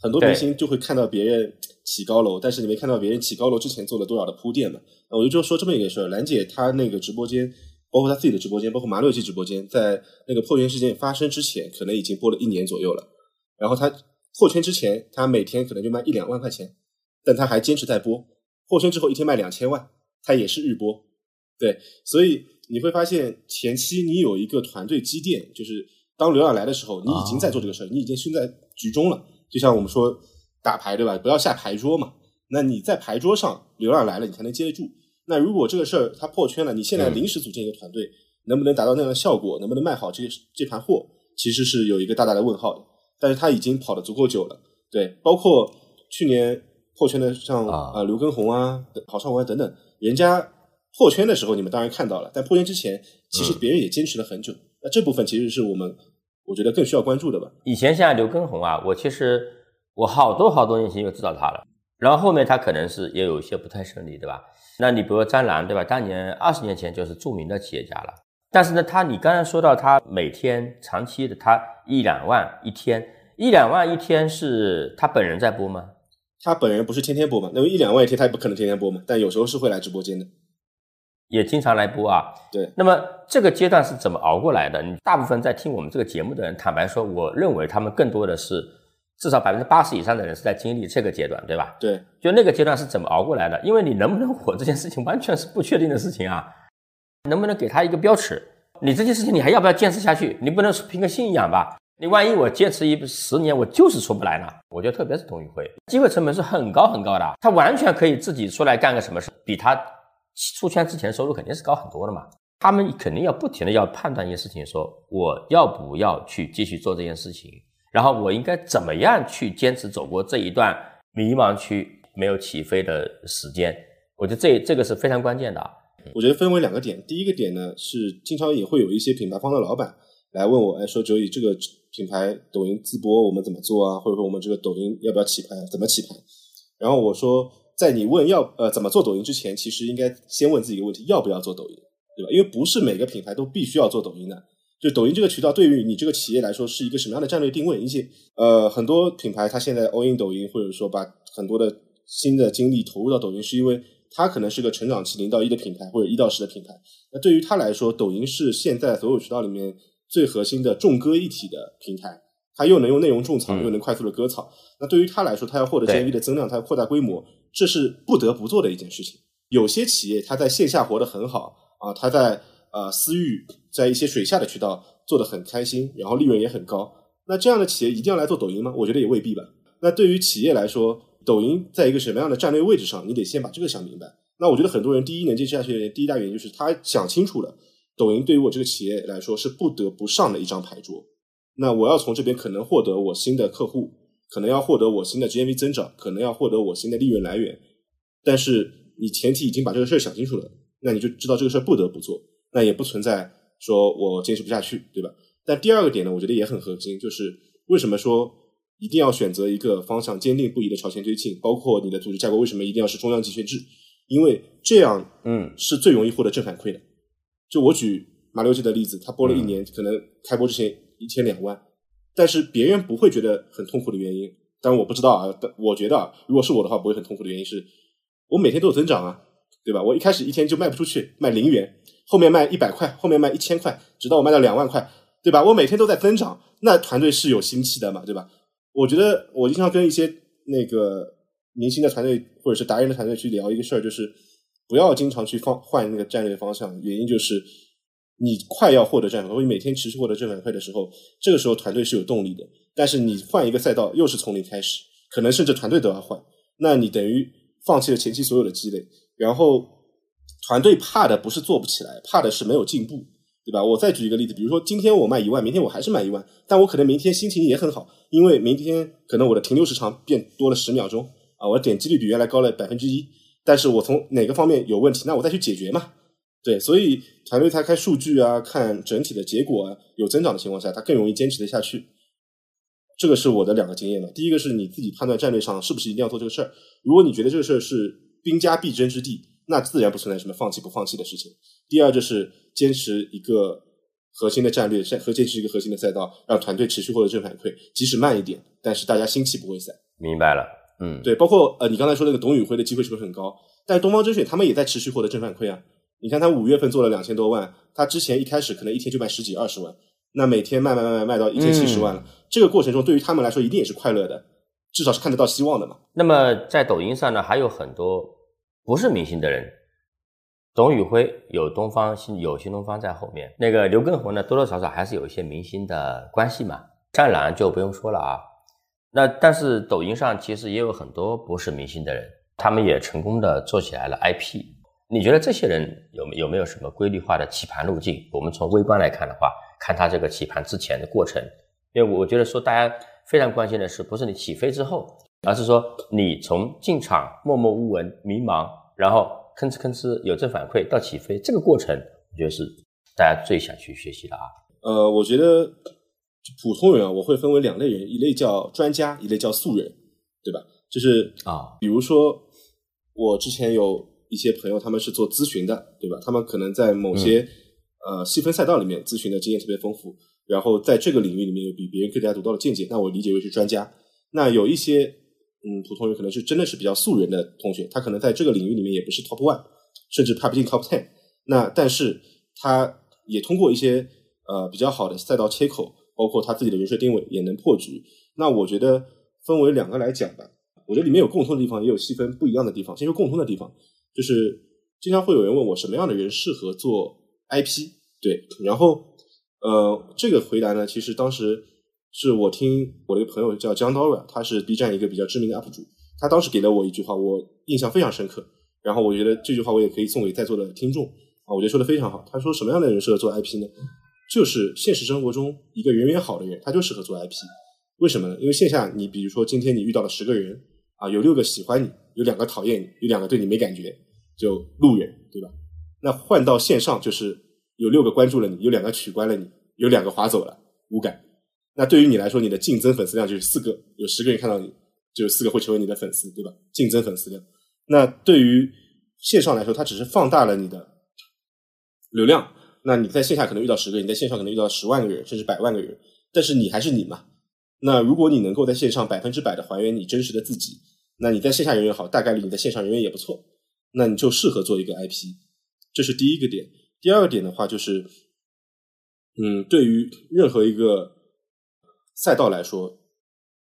很多明星就会看到别人起高楼，但是你没看到别人起高楼之前做了多少的铺垫嘛。我就就说这么一个事儿，兰姐她那个直播间，包括她自己的直播间，包括马六记直播间，在那个破圈事件发生之前，可能已经播了一年左右了。然后他破圈之前，他每天可能就卖一两万块钱，但他还坚持在播。破圈之后一天卖两千万，他也是日播，对，所以你会发现前期你有一个团队积淀，就是当流量来的时候，你已经在做这个事儿，你已经身在局中了。就像我们说打牌对吧？不要下牌桌嘛。那你在牌桌上流量来了，你才能接得住。那如果这个事儿它破圈了，你现在临时组建一个团队，能不能达到那样的效果？能不能卖好这这盘货？其实是有一个大大的问号的。但是他已经跑得足够久了，对，包括去年。破圈的像啊刘畊宏啊、郝邵文等等，人家破圈的时候你们当然看到了，但破圈之前其实别人也坚持了很久。那这部分其实是我们我觉得更需要关注的吧。以前像刘畊宏啊，我其实我好多好多年前就知道他了，然后后面他可能是也有一些不太顺利，对吧？那你比如说张兰，对吧？当年二十年前就是著名的企业家了，但是呢，他你刚才说到他每天长期的他一两万一天，一两万一天是他本人在播吗？他本人不是天天播嘛？那么一两万一天，他也不可能天天播嘛。但有时候是会来直播间的，也经常来播啊。对。那么这个阶段是怎么熬过来的？你大部分在听我们这个节目的人，坦白说，我认为他们更多的是至少百分之八十以上的人是在经历这个阶段，对吧？对。就那个阶段是怎么熬过来的？因为你能不能火这件事情完全是不确定的事情啊。能不能给他一个标尺？你这件事情你还要不要坚持下去？你不能凭个信仰吧？你万一我坚持一十年，我就是出不来呢。我觉得特别是董宇辉，机会成本是很高很高的，他完全可以自己出来干个什么事，比他出圈之前收入肯定是高很多的嘛。他们肯定要不停的要判断一件事情，说我要不要去继续做这件事情，然后我应该怎么样去坚持走过这一段迷茫区没有起飞的时间。我觉得这这个是非常关键的。我觉得分为两个点，第一个点呢是经常也会有一些品牌方的老板来问我，哎，说九以这个。品牌抖音自播我们怎么做啊？或者说我们这个抖音要不要起盘？怎么起盘？然后我说，在你问要呃怎么做抖音之前，其实应该先问自己一个问题：要不要做抖音，对吧？因为不是每个品牌都必须要做抖音的。就抖音这个渠道对于你这个企业来说是一个什么样的战略定位？一些呃很多品牌它现在 all in 抖音，或者说把很多的新的精力投入到抖音，是因为它可能是个成长期零到一的品牌或者一到十的品牌。那对于它来说，抖音是现在所有渠道里面最核心的众歌一体的平台，它又能用内容种草，嗯又能快速的割草。那对于它来说，它要获得对 GMV 的增量，它要扩大规模，这是不得不做的一件事情。有些企业它在线下活得很好啊，它在呃私域在一些水下的渠道做得很开心，然后利润也很高。那这样的企业一定要来做抖音吗？我觉得也未必吧。那对于企业来说，抖音在一个什么样的战略位置上，你得先把这个想明白。那我觉得很多人第一能坚持下去的第一大原因就是他想清楚了，抖音对于我这个企业来说是不得不上的一张牌桌。那我要从这边可能获得我新的客户，可能要获得我新的 GMV 增长，可能要获得我新的利润来源。但是你前提已经把这个事儿想清楚了，那你就知道这个事儿不得不做，那也不存在说我坚持不下去，对吧？但第二个点呢，我觉得也很核心，就是为什么说一定要选择一个方向坚定不移的朝前推进，包括你的组织架构为什么一定要是中央集权制？因为这样嗯是最容易获得正反馈的。就我举马六记的例子，他播了一年，可能开播之前一天两万，但是别人不会觉得很痛苦的原因，当然我不知道啊，但我觉得啊，如果是我的话，不会很痛苦的原因是，我每天都有增长啊，对吧？我一开始一天就卖不出去，卖零元，后面卖一百块，后面卖一千块，直到我卖到两万块，对吧？我每天都在增长，那团队是有心气的嘛，对吧？我觉得我经常跟一些那个明星的团队或者是达人的团队去聊一个事儿，就是不要经常去放换那个战略方向，原因就是你快要获得正反馈，或者每天持续获得正反馈的时候，这个时候团队是有动力的。但是你换一个赛道，又是从零开始，可能甚至团队都要换，那你等于放弃了前期所有的积累，然后团队怕的不是做不起来，怕的是没有进步。对吧？我再举一个例子，比如说今天我卖一万，明天我还是卖一万，但我可能明天心情也很好，因为明天可能我的停留时长变多了十秒钟啊，我的点击率比原来高了百分之一，但是我从哪个方面有问题，那我再去解决嘛。对，所以团队他看数据啊，看整体的结果啊，有增长的情况下，他更容易坚持得下去。这个是我的两个经验了。第一个是你自己判断战略上是不是一定要做这个事儿，如果你觉得这个事儿是兵家必争之地，那自然不存在什么放弃不放弃的事情。第二就是坚持一个核心的战略，和坚持一个核心的赛道，让团队持续获得正反馈，即使慢一点，但是大家心气不会散。明白了，嗯，对，包括呃，你刚才说那个董宇辉的机会是不是很高？但是东方甄选他们也在持续获得正反馈啊。你看他五月份做了两千多万，他之前一开始可能一天就卖十几二十万，那每天卖卖卖卖卖到一千七十万了。这个过程中对于他们来说一定也是快乐的，至少是看得到希望的嘛。那么在抖音上呢，还有很多不是明星的人，董宇辉有东方新有新东方在后面，那个刘畊宏呢，多多少少还是有一些明星的关系嘛。战狼就不用说了啊。那但是抖音上其实也有很多不是明星的人，他们也成功的做起来了 IP。你觉得这些人有有没有什么规律化的起盘路径？我们从微观来看的话，看他这个起盘之前的过程，因为我觉得说大家非常关心的是，不是你起飞之后，而是说你从进场默默无闻、迷茫，然后吭哧吭哧有正反馈到起飞，这个过程，我觉得是大家最想去学习的啊。呃，我觉得普通人啊，我会分为两类人，一类叫专家，一类叫素人，对吧？就是啊，比如说我之前有一些朋友，他们是做咨询的，对吧？他们可能在某些、呃细分赛道里面咨询的经验特别丰富，然后在这个领域里面有比别人更加独到的见解，那我理解为是专家。那有一些嗯普通人可能是真的是比较素人的同学，他可能在这个领域里面也不是 top one，甚至爬不进 top ten。那但是他也通过一些呃比较好的赛道切口，包括他自己的人设定位，也能破局。那我觉得分为两个来讲吧。我觉得里面有共通的地方，也有细分不一样的地方。先说共通的地方，就是经常会有人问我什么样的人适合做 IP，对，然后呃，这个回答呢，其实当时是我听我的一个朋友叫 John Dora，他是 B 站一个比较知名的 UP 主，他当时给了我一句话，我印象非常深刻。然后我觉得这句话我也可以送给在座的听众啊，我觉得说的非常好。他说什么样的人适合做 IP 呢？就是现实生活中一个人缘好的人，他就适合做 IP。为什么呢？因为线下你比如说今天你遇到了十个人啊，有六个喜欢你，有两个讨厌你，有两个对你没感觉，就路人，对吧？那换到线上就是有六个关注了你，有两个取关了你，有两个划走了，无感。那对于你来说，你的净增粉丝量就是四个，有十个人看到你，就有四个会成为你的粉丝，对吧？净增粉丝量。那对于线上来说，它只是放大了你的流量，那你在线下可能遇到十个人，你在线上可能遇到十万个人，甚至百万个人，但是你还是你嘛。那如果你能够在线上百分之百的还原你真实的自己，那你在线下人缘好，大概率你在线上人缘也不错，那你就适合做一个 IP。这是第一个点。第二个点的话，就是，嗯，对于任何一个赛道来说，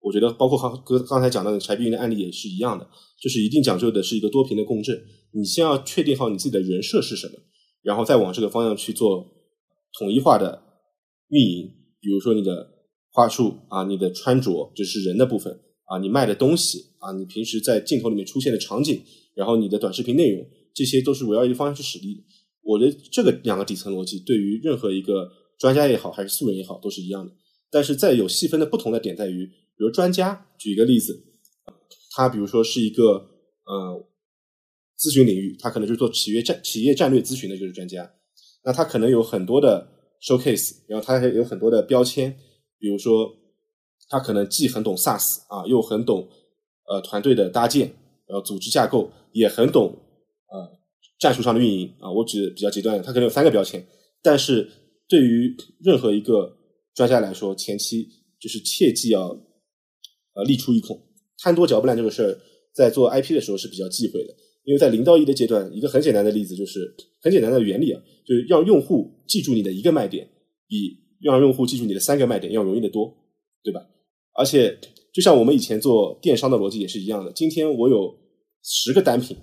我觉得包括刚刚刚才讲到的柴碧云的案例也是一样的，就是一定讲究的是一个多屏的共振。你先要确定好你自己的人设是什么，然后再往这个方向去做统一化的运营。比如说你的话术啊，你的穿着，就是人的部分啊，你卖的东西啊，你平时在镜头里面出现的场景，然后你的短视频内容，这些都是围绕一个方向去使力。我觉得这个两个底层逻辑对于任何一个专家也好，还是素人也好，都是一样的。但是在有细分的不同的点在于，比如专家，举一个例子，他比如说是一个呃咨询领域，他可能就是做企业战企业战略咨询的就是专家，那他可能有很多的 showcase，然后他还有很多的标签，比如说他可能既很懂 SaaS 啊，又很懂呃团队的搭建，然后组织架构，也很懂呃。战术上的运营。啊，我举比较极端的，他可能有三个标签，但是对于任何一个专家来说，前期就是切记要呃立出一孔，贪多嚼不烂这个事儿，在做 IP 的时候是比较忌讳的，因为在零到一的阶段，一个很简单的例子就是很简单的原理啊，就是让用户记住你的一个卖点，比让用户记住你的三个卖点要容易得多，对吧？而且就像我们以前做电商的逻辑也是一样的，今天我有十个单品，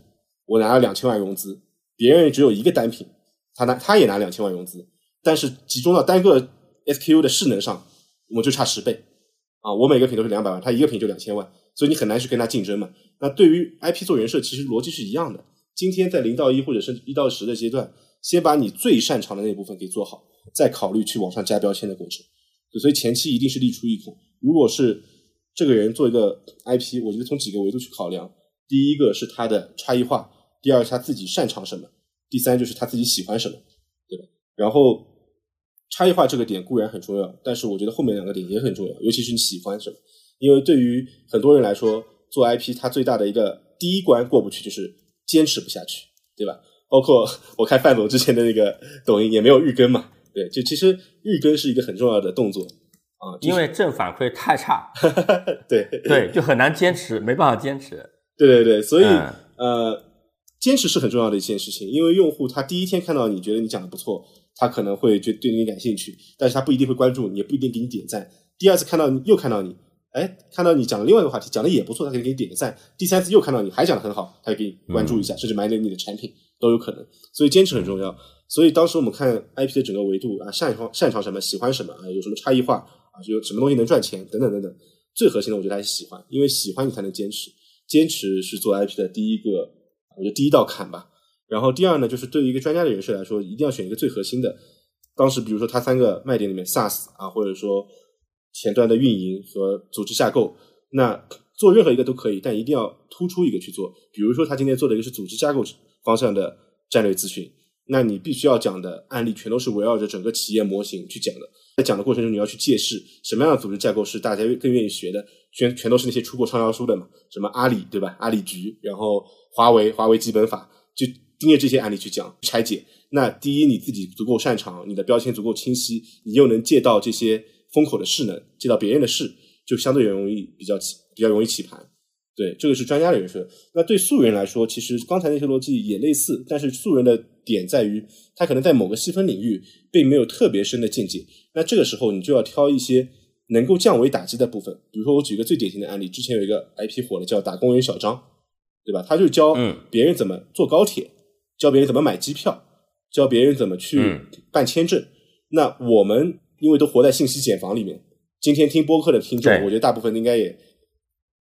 我拿了两千万融资。别人只有一个单品，他拿他也拿两千万融资，但是集中到单个 SKU 的势能上，我们就差十倍啊！我每个品都是两百万，他一个品就两千万，所以你很难去跟他竞争嘛。那对于 IP 做人设，其实逻辑是一样的。今天在零到一或者是一到十的阶段，先把你最擅长的那部分给做好，再考虑去往上加标签的过程。所以前期一定是力出一孔。如果是这个人做一个 IP，我觉得从几个维度去考量，第一个是他的差异化。第二是他自己擅长什么，第三就是他自己喜欢什么，对吧？然后差异化这个点固然很重要，但是我觉得后面两个点也很重要，尤其是你喜欢什么，因为对于很多人来说，做 IP 它最大的一个第一关过不去就是坚持不下去，对吧？包括我看范总之前的那个抖音也没有日更嘛，对，就其实日更是一个很重要的动作啊，因为正反馈太差，对对，就很难坚持，没办法坚持，对对对，所以呃。坚持是很重要的一件事情，因为用户他第一天看到你觉得你讲的不错，他可能会觉对你感兴趣，但是他不一定会关注你，也不一定给你点赞。第二次看到你又看到你，哎，看到你讲了另外一个话题，讲的也不错，他可以给你点个赞。第三次又看到你还讲的很好，他就给你关注一下，甚至买点你的产品都有可能。所以坚持很重要。所以当时我们看 IP 的整个维度啊，擅长擅长什么，喜欢什么啊，有什么差异化啊，有什么东西能赚钱等等等等。最核心的我觉得还是喜欢，因为喜欢你才能坚持，坚持是做 IP 的第一个。我觉得第一道坎吧，然后第二呢，就是对于一个专家的人设来说，一定要选一个最核心的。当时比如说他三个卖点里面，SaaS 啊，或者说前端的运营和组织架构，那做任何一个都可以，但一定要突出一个去做。比如说他今天做的一个是组织架构方向的战略咨询，那你必须要讲的案例全都是围绕着整个企业模型去讲的。在讲的过程中，你要去借势什么样的组织架构是大家更愿意学的，全全都是那些出过畅销书的嘛，什么阿里对吧？阿里局，然后。华为，华为基本法就盯着这些案例去讲拆解。那第一，你自己足够擅长，你的标签足够清晰，你又能借到这些风口的势能，借到别人的势，就相对容易比较起比较容易起盘。对，这个是专家的人设。那对素人来说，其实刚才那些逻辑也类似，但是素人的点在于，他可能在某个细分领域并没有特别深的见解。那这个时候，你就要挑一些能够降维打击的部分。比如说，我举一个最典型的案例，之前有一个 IP 火了，叫打工人小张。对吧？他就教别人怎么坐高铁，教别人怎么买机票，教别人怎么去办签证。那我们因为都活在信息茧房里面，今天听播客的听众，我觉得大部分应该也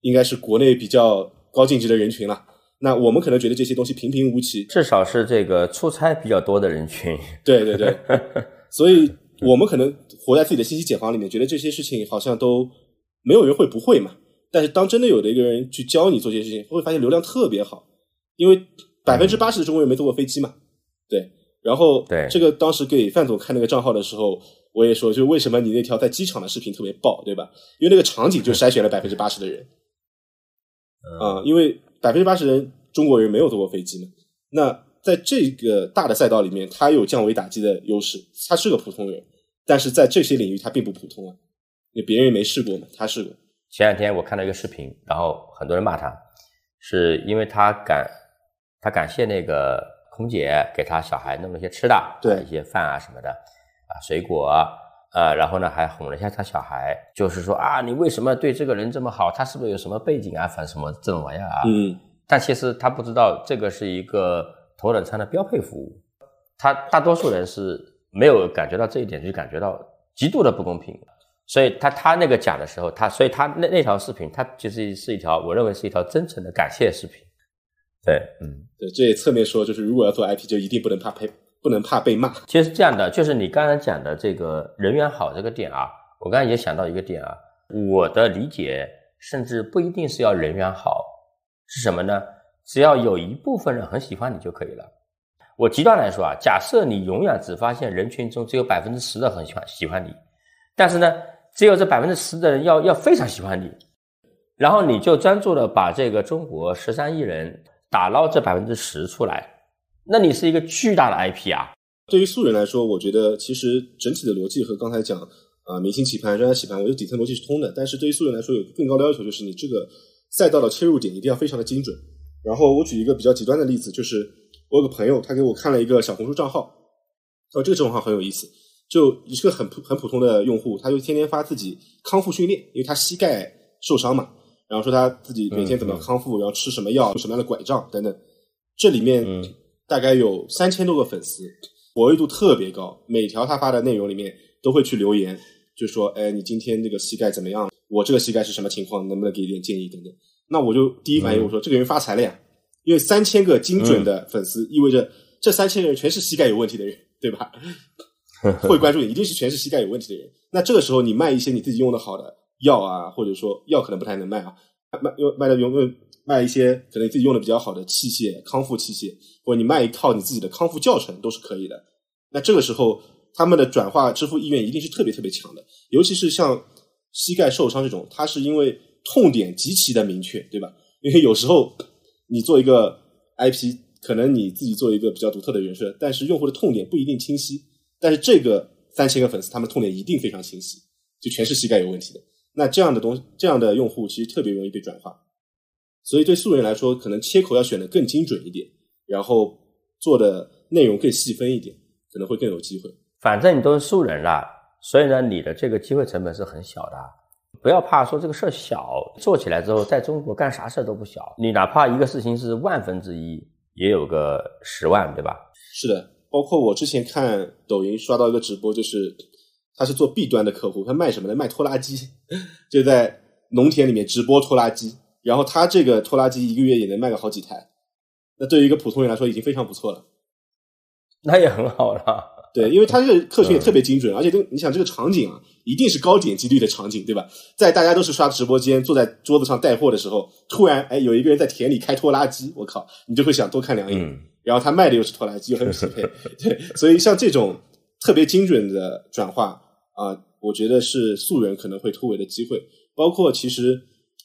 应该是国内比较高净值的人群了。那我们可能觉得这些东西平平无奇，至少是这个出差比较多的人群。对对对，所以我们可能活在自己的信息茧房里面，觉得这些事情好像都没有人会不会嘛。但是当真的有的一个人去教你做这些事情，会发现流量特别好，因为百分之八十的中国人没坐过飞机嘛，对。然后对这个当时给范总看那个账号的时候，我也说，就为什么你那条在机场的视频特别爆，对吧？因为那个场景就筛选了百分之八十的人，啊，因为百分之八十人中国人没有坐过飞机嘛。那在这个大的赛道里面，他有降维打击的优势，他是个普通人，但是在这些领域他并不普通啊，因为别人也没试过嘛，他试过。前两天我看到一个视频，然后很多人骂他，是因为他感他感谢那个空姐给他小孩弄了一些吃的，对一些饭啊什么的啊水果啊，然后呢还哄了一下他小孩，就是说啊你为什么对这个人这么好？他是不是有什么背景啊？反正什么这种玩意儿啊？嗯，但其实他不知道这个是一个头等舱的标配服务，他大多数人是没有感觉到这一点，就感觉到极度的不公平。所以他他那个讲的时候，他所以他那那条视频，他其实是一条我认为是一条真诚的感谢视频。对，嗯，对，这也侧面说，就是如果要做 IP，就一定不能怕被不能怕被骂。其实是这样的，就是你刚才讲的这个人缘好这个点啊，我刚才也想到一个点啊，我的理解甚至不一定是要人缘好，是什么呢？只要有一部分人很喜欢你就可以了。我极端来说啊，假设你永远只发现人群中只有百分之十的很喜欢喜欢你，但是呢，只有这百分之十的人要要非常喜欢你，然后你就专注的把这个中国十三亿人打捞这百分之十出来，那你是一个巨大的 IP 啊。对于素人来说，我觉得其实整体的逻辑和刚才讲啊、明星棋盘、专家棋盘，我觉得底层逻辑是通的。但是对于素人来说，有更高的要求，就是你这个赛道的切入点一定要非常的精准。然后我举一个比较极端的例子，就是我有个朋友，他给我看了一个小红书账号，他说这个账号很有意思，就你是个很普很普通的用户，他就天天发自己康复训练，因为他膝盖受伤嘛，然后说他自己每天怎么康复，然后吃什么药，用什么样的拐杖等等。这里面嗯大概有三千多个粉丝，活跃度特别高，每条他发的内容里面都会去留言，就说：“哎，你今天这个膝盖怎么样？我这个膝盖是什么情况？能不能给一点建议等等？”那我就第一反应我说：“这个人发财了呀！”因为三千个精准的粉丝，意味着这三千个人全是膝盖有问题的人，对吧？会关注你，一定是全是膝盖有问题的人。那这个时候你卖一些你自己用的好的药啊，或者说药可能不太能卖啊，卖用卖的用用卖一些可能自己用的比较好的器械、康复器械，或者你卖一套你自己的康复教程都是可以的。那这个时候他们的转化支付意愿一定是特别特别强的，尤其是像膝盖受伤这种，它是因为痛点极其的明确，对吧？因为有时候你做一个 IP，可能你自己做一个比较独特的人设，但是用户的痛点不一定清晰。但是这个三千个粉丝，他们痛点一定非常清晰，就全是膝盖有问题的。那这样的东这样的用户其实特别容易被转化。所以对素人来说，可能切口要选的更精准一点，然后做的内容更细分一点，可能会更有机会。反正你都是素人了，所以呢，你的这个机会成本是很小的。不要怕说这个事儿小，做起来之后，在中国干啥事儿都不小。你哪怕一个事情是万分之一，也有个十万，对吧？是的，包括我之前看抖音刷到一个直播，就是他是做 B 端的客户，他卖什么呢？卖拖拉机，就在农田里面直播拖拉机，然后他这个拖拉机一个月也能卖个好几台，那对于一个普通人来说已经非常不错了。那也很好了。对，因为他这个客群也特别精准，而且这你想这个场景啊，一定是高点击率的场景，对吧？在大家都是刷直播间，坐在桌子上带货的时候，突然哎有一个人在田里开拖拉机，我靠，你就会想多看两眼。嗯然后他卖的又是拖拉机，又很匹配，对，所以像这种特别精准的转化啊、我觉得是素人可能会突围的机会。包括其实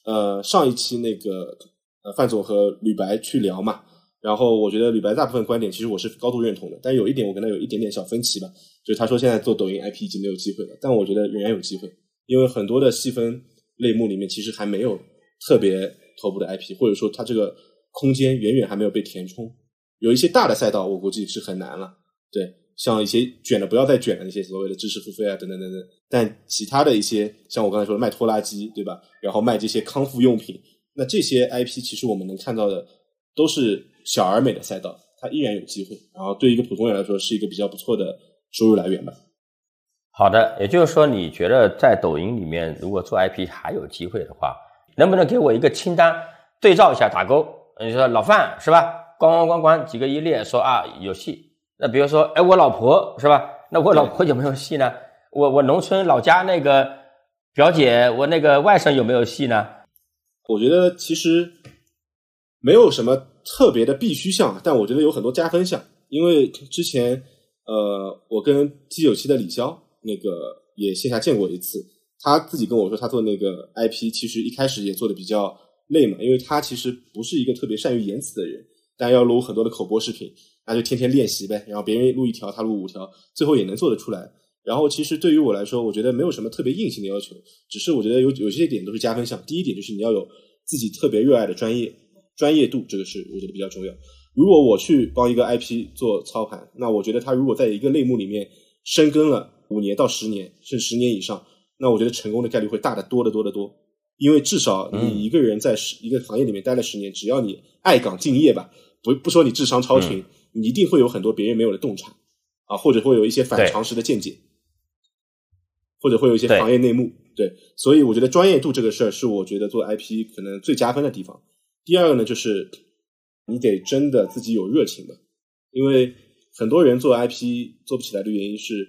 呃上一期那个呃范总和吕白去聊嘛，然后我觉得吕白大部分观点其实我是高度认同的，但有一点我跟他有一点点小分歧吧，就是他说现在做抖音 IP 已经没有机会了，但我觉得仍然有机会，因为很多的细分类目里面其实还没有特别头部的 IP，或者说它这个空间远远还没有被填充。有一些大的赛道，我估计是很难了。对，像一些卷的不要再卷的那些所谓的知识付费啊，等等等等。但其他的一些，像我刚才说的卖拖拉机，对吧？然后卖这些康复用品，那这些 IP 其实我们能看到的都是小而美的赛道，它依然有机会。然后对一个普通人来说，是一个比较不错的收入来源吧。好的，也就是说，你觉得在抖音里面，如果做 IP 还有机会的话，能不能给我一个清单对照一下，打勾？你说老范是吧？咣咣咣咣几个一列，说啊有戏。那比如说，哎，我老婆是吧？那我老婆有没有戏呢？我我农村老家那个表姐，我那个外甥有没有戏呢？我觉得其实没有什么特别的必须项，但我觉得有很多加分项。因为之前呃，我跟 G 九七的李潇那个也线下见过一次，他自己跟我说，他做那个 IP 其实一开始也做的比较累嘛，因为他其实不是一个特别善于言辞的人，但要录很多的口播视频，那就天天练习呗。然后别人录一条，他录五条，最后也能做得出来。然后其实对于我来说，我觉得没有什么特别硬性的要求，只是我觉得有有些点都是加分项。第一点就是你要有自己特别热爱的专业，专业度这个是我觉得比较重要。如果我去帮一个 IP 做操盘，那我觉得他如果在一个类目里面深耕了五年到十年，甚至十年以上，那我觉得成功的概率会大得多得多得多。因为至少你一个人在一个行业里面待了十年，只要你爱岗敬业吧，不不说你智商超群，你一定会有很多别人没有的洞察啊，或者会有一些反常识的见解，或者会有一些行业内幕。对，所以我觉得专业度这个事儿是我觉得做 IP 可能最加分的地方。第二个呢，就是你得真的自己有热情吧，因为很多人做 IP 做不起来的原因是，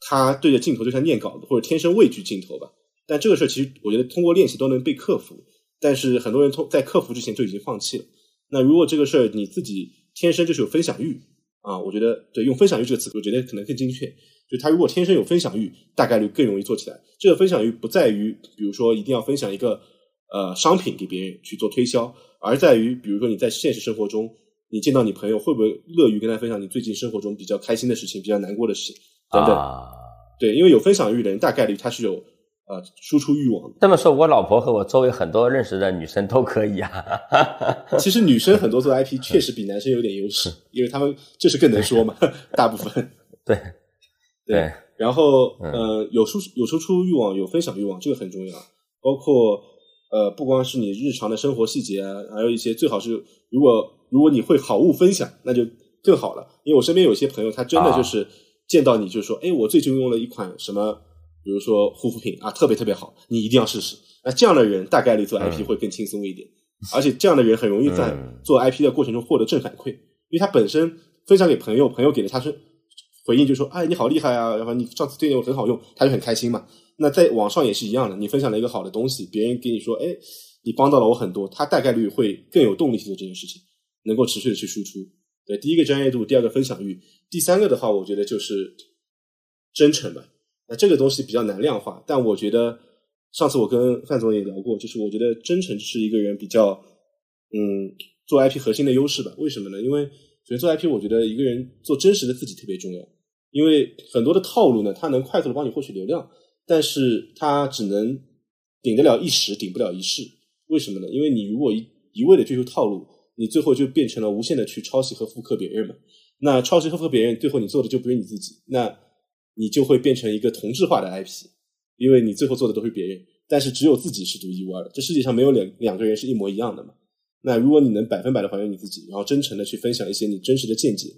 他对着镜头就像念稿子，或者天生畏惧镜头吧。但这个事儿其实我觉得通过练习都能被克服，但是很多人通在克服之前就已经放弃了。那如果这个事儿你自己天生就是有分享欲啊，我觉得对用分享欲这个词，我觉得可能更精确。就他如果天生有分享欲，大概率更容易做起来。这个分享欲不在于，比如说一定要分享一个呃商品给别人去做推销，而在于比如说你在现实生活中，你见到你朋友会不会乐于跟他分享你最近生活中比较开心的事情、比较难过的事情等等。对，因为有分享欲的人，大概率他是有。呃，输出欲望。这么说，我老婆和我周围很多认识的女生都可以啊。其实女生很多做 IP 确实比男生有点优势，因为他们就是更能说嘛，大部分。对对。然后呃，有输有输出欲望，有分享欲望，这个很重要。包括呃，不光是你日常的生活细节啊，还有一些最好是，如果如果你会好物分享，那就更好了。因为我身边有些朋友，他真的就是见到你就说，哎，我最近用了一款什么。比如说护肤品啊，特别特别好，你一定要试试。那这样的人大概率做 IP 会更轻松一点，而且这样的人很容易在做 IP 的过程中获得正反馈，因为他本身分享给朋友，朋友给了他是回应，就说哎你好厉害啊，然后你上次推荐我很好用，他就很开心嘛。那在网上也是一样的，你分享了一个好的东西，别人给你说哎你帮到了我很多，他大概率会更有动力去做这件事情，能够持续的去输出。对，第一个专业度，第二个分享欲，第三个的话，我觉得就是真诚吧。那这个东西比较难量化，但我觉得上次我跟范总也聊过，就是我觉得真诚是一个人比较嗯做 IP 核心的优势吧。为什么呢？因为首先做 IP，我觉得一个人做真实的自己特别重要。因为很多的套路呢，它能快速的帮你获取流量，但是它只能顶得了一时，顶不了一世。为什么呢？因为你如果一一味的追求套路，你最后就变成了无限的去抄袭和复刻别人嘛。那抄袭和复刻别人，最后你做的就不是你自己。那你就会变成一个同质化的 IP，因为你最后做的都是别人，但是只有自己是独一无二的。这世界上没有两两个人是一模一样的嘛？那如果你能百分百的还原你自己，然后真诚的去分享一些你真实的见解，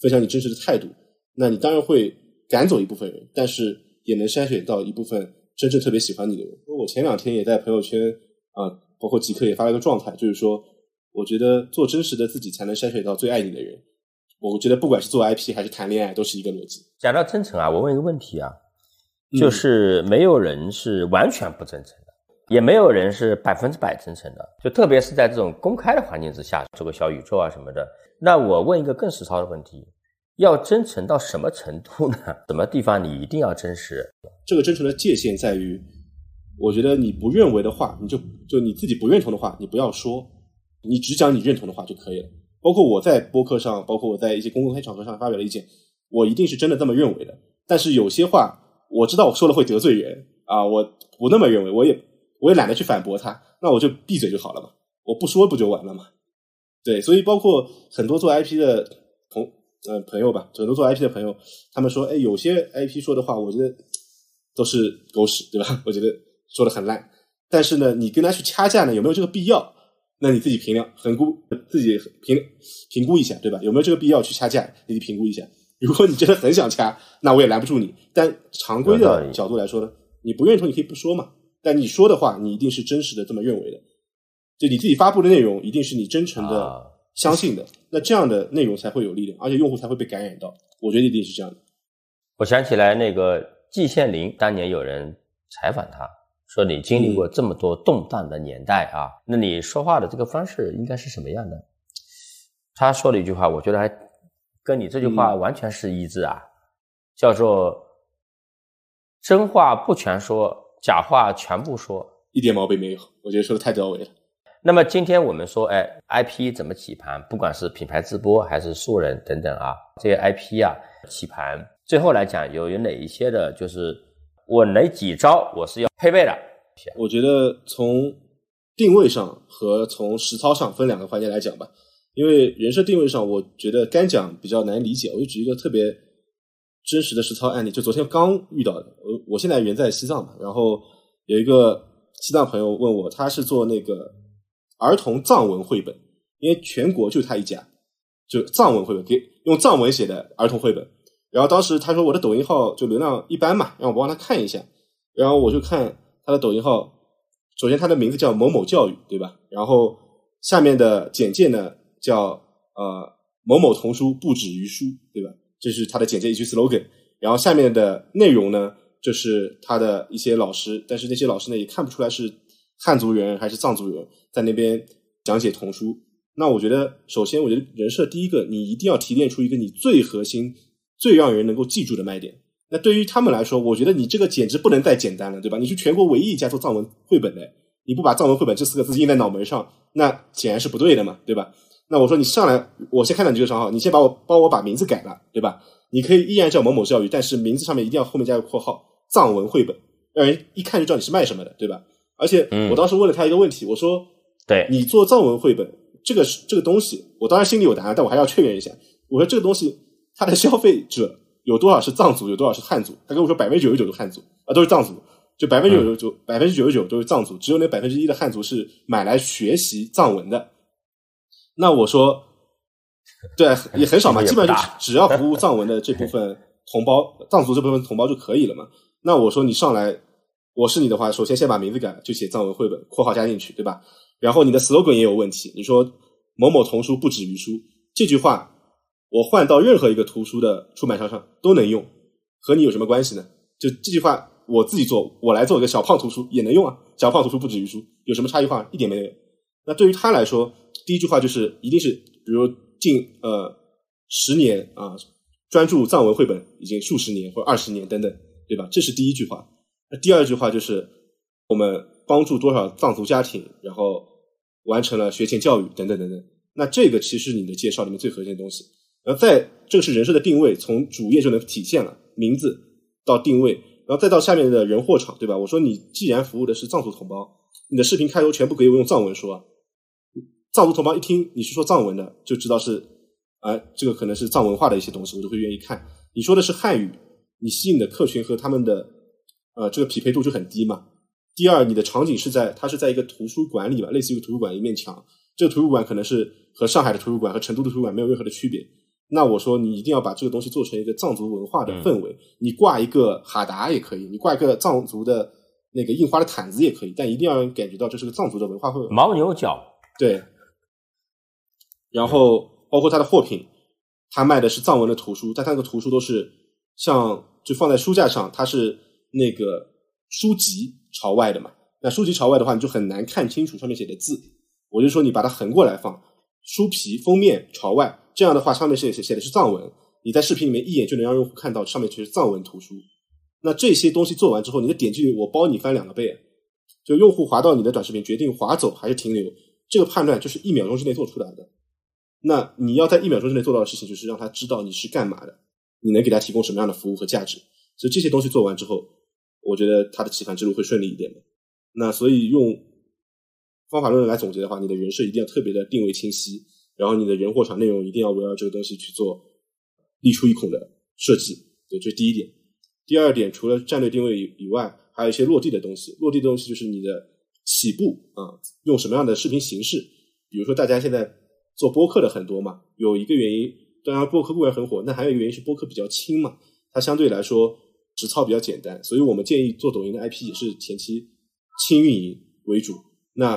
分享你真实的态度，那你当然会赶走一部分人，但是也能筛选到一部分真正特别喜欢你的人。我前两天也在朋友圈啊，包括极客也发了一个状态，就是说，我觉得做真实的自己才能筛选到最爱你的人。我觉得不管是做 IP 还是谈恋爱，都是一个逻辑。讲到真诚啊，我问一个问题啊，就是没有人是完全不真诚的，也没有人是百分之百真诚的。就特别是在这种公开的环境之下，做个小宇宙啊什么的。那我问一个更实操的问题：要真诚到什么程度呢？什么地方你一定要真实？这个真诚的界限在于，我觉得你不认为的话，你就就你自己不认同的话，你不要说，你只讲你认同的话就可以了。包括我在播客上，包括我在一些公开场合上发表的意见，我一定是真的这么认为的。但是有些话我知道我说了会得罪人啊，我不那么认为，我也我也懒得去反驳他，那我就闭嘴就好了嘛，我不说不就完了嘛？对，所以包括很多做 IP 的朋嗯朋友吧，很多做 IP 的朋友，他们说，哎，有些 IP 说的话，我觉得都是狗屎，对吧？我觉得说的很烂。但是呢，你跟他去掐架呢，有没有这个必要？那你自己评量、衡估，自己评评估一下，对吧？有没有这个必要去掐架？你评估一下。如果你真的很想掐，那我也拦不住你。但常规的角度来说呢，你不愿意说你可以不说嘛。但你说的话，你一定是真实的这么认为的。就你自己发布的内容，一定是你真诚的相信的。那这样的内容才会有力量，而且用户才会被感染到。我觉得一定是这样的。我想起来，那个季羡林当年有人采访他。说你经历过这么多动荡的年代啊，那你说话的这个方式应该是什么样的？他说了一句话，我觉得还跟你这句话完全是一致啊，叫做“真话不全说，假话全部说”，一点毛病没有。我觉得说的太到位了。那么今天我们说，哎，IP 怎么起盘？不管是品牌直播还是素人等等啊，这些 IP 啊起盘，最后来讲有有哪一些的，就是我哪几招我是要配备的？我觉得从定位上和从实操上分两个环节来讲吧。因为人设定位上，我觉得干讲比较难理解。我就举一个特别真实的实操案例，就昨天刚遇到的。我我现在人在西藏嘛，然后有一个西藏朋友问我，他是做那个。儿童藏文绘本，因为全国就他一家，就藏文绘本，给用藏文写的儿童绘本。然后当时他说我的抖音号就流量一般嘛，让我帮他看一下。然后我就看他的抖音号，首先他的名字叫某某教育，对吧？然后下面的简介呢叫呃某某童书不止于书，对吧？这是他的简介一句 slogan。然后下面的内容呢，就是他的一些老师，但是那些老师呢也看不出来是。汉族人还是藏族人在那边讲解童书？那我觉得，首先，我觉得人设第一个，你一定要提炼出一个你最核心、最让人能够记住的卖点。那对于他们来说，我觉得你这个简直不能再简单了，对吧？你是全国唯一一家做藏文绘本的，你不把藏文绘本这四个字印在脑门上，那显然是不对的嘛，对吧？那我说你上来，我先看到你这个账号，你先把我帮我把名字改了，对吧？你可以依然叫某某教育，但是名字上面一定要后面加个括号“藏文绘本”，让人一看就知道你是卖什么的，对吧？而且我当时问了他一个问题，我说：“对你做藏文绘本，这个这个东西，我当然心里有答案，但我还要确认一下。我说这个东西，它的消费者有多少是藏族，有多少是汉族？他跟我说百分之九十九都汉族啊，都是藏族，就百分之九十九，百分之九十九都是藏族，只有那百分之一的汉族是买来学习藏文的。那我说，对，也很少嘛，基本上就只要服务藏文的这 部分同胞，藏族这部分同胞就可以了嘛。那我说你上来。”我是你的话，首先先把名字改，就写藏文绘本，括号加进去，对吧？然后你的 slogan 也有问题，你说某某童书不止于书这句话，我换到任何一个图书的出版商上都能用，和你有什么关系呢？就这句话我自己做，我来做一个小胖图书也能用啊，小胖图书不止于书，有什么差异化？一点没有。那对于他来说，第一句话就是一定是，比如近呃十年啊，专注藏文绘本已经数十年或二十年等等，对吧？这是第一句话。那第二句话就是我们帮助多少藏族家庭，然后完成了学前教育等等等等。那这个其实你的介绍里面最核心的东西。然后在这个是人设的定位，从主页就能体现了名字到定位，然后再到下面的人货场，对吧？我说你既然服务的是藏族同胞，你的视频开头全部可以用藏文说。藏族同胞一听你是说藏文的，就知道是啊，这个可能是藏文化的一些东西，我就会愿意看。你说的是汉语，你吸引的客群和他们的。呃，这个匹配度就很低嘛。第二，你的场景是在它是在一个图书馆里吧，类似于图书馆一面墙。这个图书馆可能是和上海的图书馆和成都的图书馆没有任何的区别。那我说你一定要把这个东西做成一个藏族文化的氛围。你挂一个哈达也可以，你挂一个藏族的那个印花的毯子也可以，但一定要让人感觉到这是个藏族的文化氛围。牦牛角对。然后包括他的货品，他卖的是藏文的图书，但他那个图书都是像就放在书架上，它是。那个书籍朝外的嘛，那书籍朝外的话，你就很难看清楚上面写的字。我就说你把它横过来放，书皮封面朝外，这样的话上面是写写的是藏文，你在视频里面一眼就能让用户看到上面全是藏文图书。那这些东西做完之后，你的点击率我包你翻两个倍。就用户滑到你的短视频，决定滑走还是停留，这个判断就是一秒钟之内做出来的。那你要在一秒钟之内做到的事情，就是让他知道你是干嘛的，你能给他提供什么样的服务和价值。所以这些东西做完之后。我觉得他的起盘之路会顺利一点的。那所以用方法论来总结的话，你的人设一定要特别的定位清晰，然后你的人货场内容一定要围绕这个东西去做立出一孔的设计。对，这是第一点。第二点，除了战略定位以以外，还有一些落地的东西。落地的东西就是你的起步啊，用什么样的视频形式？比如说大家现在做播客的很多嘛，有一个原因，当然播客固然很火，那还有一个原因是播客比较轻嘛，它相对来说。实操比较简单，所以我们建议做抖音的 IP 也是前期轻运营为主。那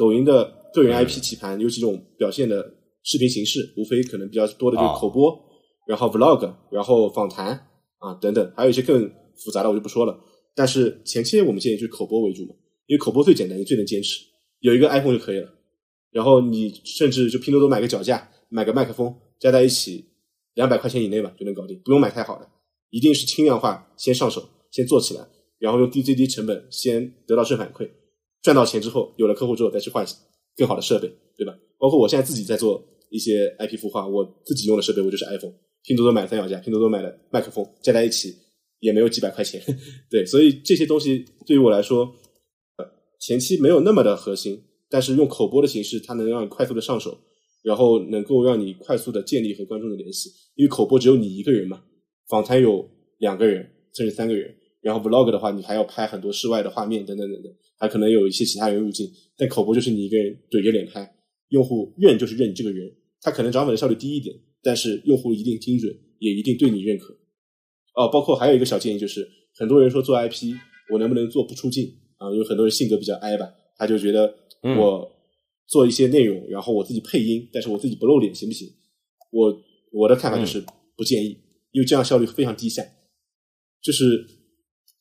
抖音的个人 IP 棋盘有几种表现的视频形式，无非可能比较多的就是口播，然后 Vlog，然后访谈啊等等，还有一些更复杂的我就不说了。但是前期我们建议就是口播为主嘛，因为口播最简单，也最能坚持，有一个 iPhone 就可以了。然后你甚至就拼多多买个脚架，买个麦克风，加在一起两百块钱以内吧就能搞定，不用买太好的。一定是轻量化，先上手，先做起来，然后用低最低成本先得到正反馈，赚到钱之后，有了客户之后再去换更好的设备，对吧？包括我现在自己在做一些 IP 孵化，我自己用的设备我就是 iPhone，拼多多买三脚架，拼多多买了麦克风，加在一起也没有几百块钱，对，所以这些东西对于我来说，呃，前期没有那么的核心，但是用口播的形式，它能让你快速的上手，然后能够让你快速的建立和观众的联系，因为口播只有你一个人嘛，访谈有两个人甚至三个人。然后 vlog 的话，你还要拍很多室外的画面等等等等，还可能有一些其他人入镜。但口播就是你一个人怼着脸拍，用户认就是认你这个人。他可能涨粉的效率低一点，但是用户一定精准，也一定对你认可。哦，包括还有一个小建议就是，很多人说做 IP，我能不能做不出镜啊？因为很多人性格比较 I 吧，他就觉得我做一些内容，然后我自己配音，但是我自己不露脸行不行？我我的看法就是不建议，因为这样效率非常低下，就是。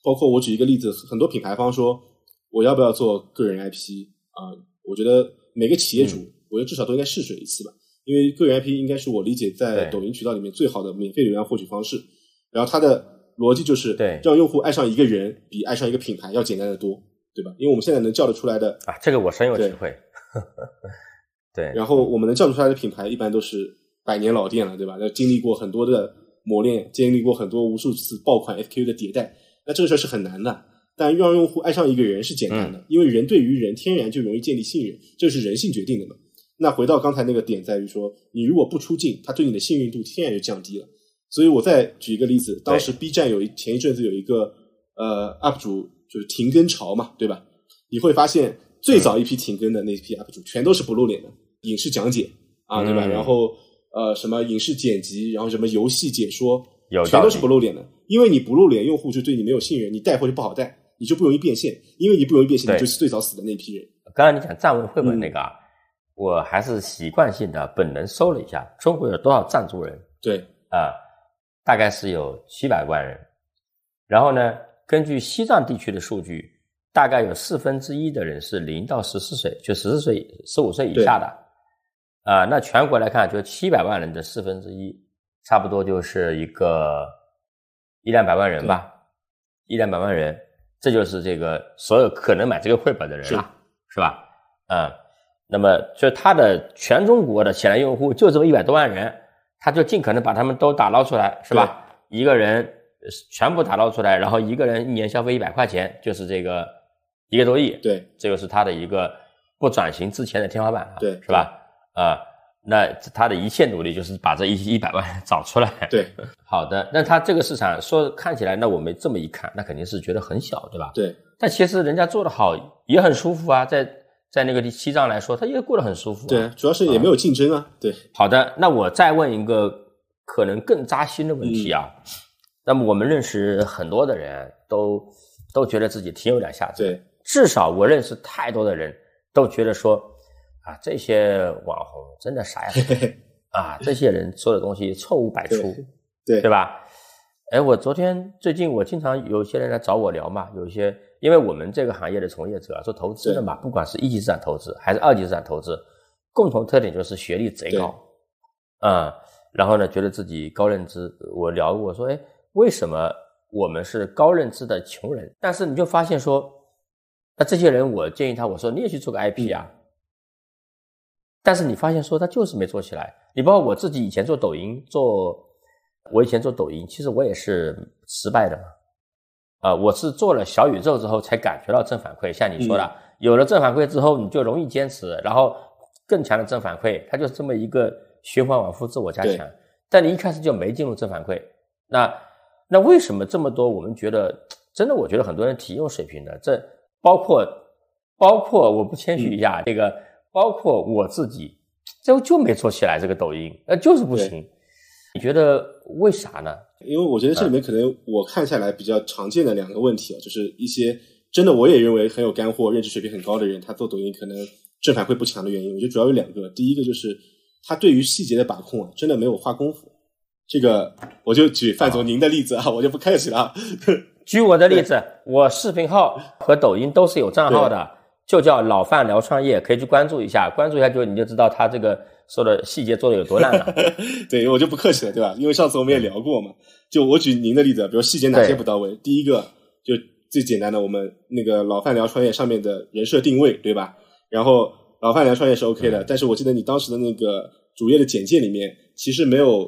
包括我举一个例子，很多品牌方说我要不要做个人 IP 啊？我觉得每个企业主，我觉得至少都应该试水一次吧。因为个人 IP 应该是我理解在抖音渠道里面最好的免费流量获取方式。然后它的逻辑就是让用户爱上一个人比爱上一个品牌要简单的多，对吧？因为我们现在能叫得出来的啊，这个我深有体会。对。然后我们能叫得出来的品牌一般都是百年老店了，对吧？那经历过很多的磨练，经历过很多无数次爆款 SKU 的迭代。那这个事儿是很难的，但让用户爱上一个人是简单的，因为人对于人天然就容易建立信任，这是人性决定的嘛。那回到刚才那个点，在于说，你如果不出镜，他对你的信任度天然就降低了。所以我再举一个例子，当时 B 站有一前一阵子有一个呃 UP 主就是停更潮嘛，对吧？你会发现最早一批停更的那批 UP 主全都是不露脸的，影视讲解啊，对吧？然后呃什么影视剪辑，然后什么游戏解说，全都是不露脸的。因为你不露脸，用户就对你没有信任，你带货就不好带，你就不容易变现。因为你不容易变现，你就是最早死的那批人。刚刚你讲站位绘本那个啊，我还是习惯性的本能搜了一下，中国有多少藏族人？对啊，大概是有七百万人。然后呢，根据西藏地区的数据，大概有四分之一的人是零到十四岁，就十四岁、十五岁以下的。啊，那全国来看，就七百万人的四分之一，差不多就是一个。一两百万人吧，一两百万人，这就是这个所有可能买这个绘本的人了，是吧？嗯，那么就他的全中国的潜在用户就这么一百多万人，他就尽可能把他们都打捞出来，是吧？一个人全部打捞出来，然后一个人一年消费一百块钱，就是这个一个多亿，对，这就是他的一个不转型之前的天花板，对，是吧？啊。那他的一切努力就是把这一一百万 找出来。对，好的。那他这个市场说看起来，那我们这么一看，那肯定是觉得很小，对吧？对。但其实人家做的好，也很舒服啊，在在那个西藏来说，他也过得很舒服。对，主要是也没有竞争啊。对。好的，那我再问一个可能更扎心的问题啊。那么我们认识很多的人都都觉得自己挺有两下子。对。至少我认识太多的人都觉得说。啊，这些网红真的傻呀！啊，这些人说的东西错误百出，对对吧？哎，我昨天最近我经常有些人来找我聊嘛，有一些因为我们这个行业的从业者做投资的嘛，不管是一级市场投资还是二级市场投资，共同特点就是学历贼高，啊，然后呢觉得自己高认知。我聊我说，哎，为什么我们是高认知的穷人？但是你就发现说，那这些人，我建议他，我说你也去做个 IP 啊。但是你发现说他就是没做起来。你包括我自己以前做抖音，做我以前做抖音，其实我也是失败的嘛。啊，我是做了小宇宙之后才感觉到正反馈。像你说的，有了正反馈之后，你就容易坚持，然后更强的正反馈，它就是这么一个循环往复，自我加强。但你一开始就没进入正反馈，那那为什么这么多？我们觉得真的，我觉得很多人挺有水平的。这包括包括我不谦虚一下这个。包括我自己，就就没做起来这个抖音，呃，就是不行。你觉得为啥呢？因为我觉得这里面可能我看下来比较常见的两个问题啊，就是一些真的我也认为很有干货、认知水平很高的人，他做抖音可能正反馈不强的原因，我觉得主要有两个。第一个就是他对于细节的把控啊，真的没有花功夫。这个我就举范总您的例子啊，我就不客气了。举我的例子，我视频号和抖音都是有账号的。就叫老范聊创业，可以去关注一下，关注一下就你就知道他这个说的细节做的有多烂了。对我就不客气了，对吧？因为上次我们也聊过嘛。就我举您的例子，比如细节哪些不到位？第一个就最简单的，我们那个老范聊创业上面的人设定位，对吧？然后老范聊创业是 OK 的，但是我记得你当时的那个主页的简介里面，其实没有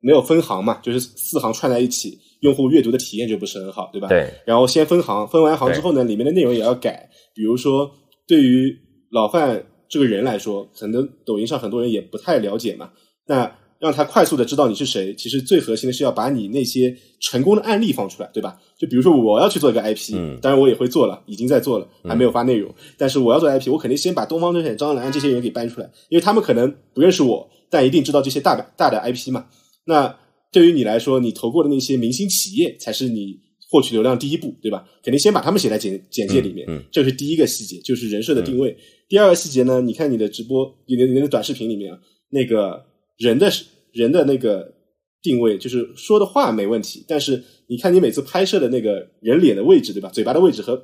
没有分行嘛，就是四行串在一起，用户阅读的体验就不是很好，对吧？对。然后先分行，分完行之后呢，里面的内容也要改，比如说对于老范这个人来说，可能抖音上很多人也不太了解嘛，那。让他快速的知道你是谁，其实最核心的是要把你那些成功的案例放出来，对吧？就比如说我要去做一个 IP，当然我也会做了，已经在做了，还没有发内容。但是我要做 IP，我肯定先把东方甄选、张兰这些人给搬出来，因为他们可能不认识我，但一定知道这些大大的 IP 嘛。那对于你来说，你投过的那些明星企业才是你获取流量第一步，对吧？肯定先把他们写在简简介里面，这是第一个细节，就是人设的定位。第二个细节呢，你看你的直播，你的你的短视频里面啊那个。人的人的那个定位，就是说的话没问题，但是你看你每次拍摄的那个人脸的位置，对吧？嘴巴的位置和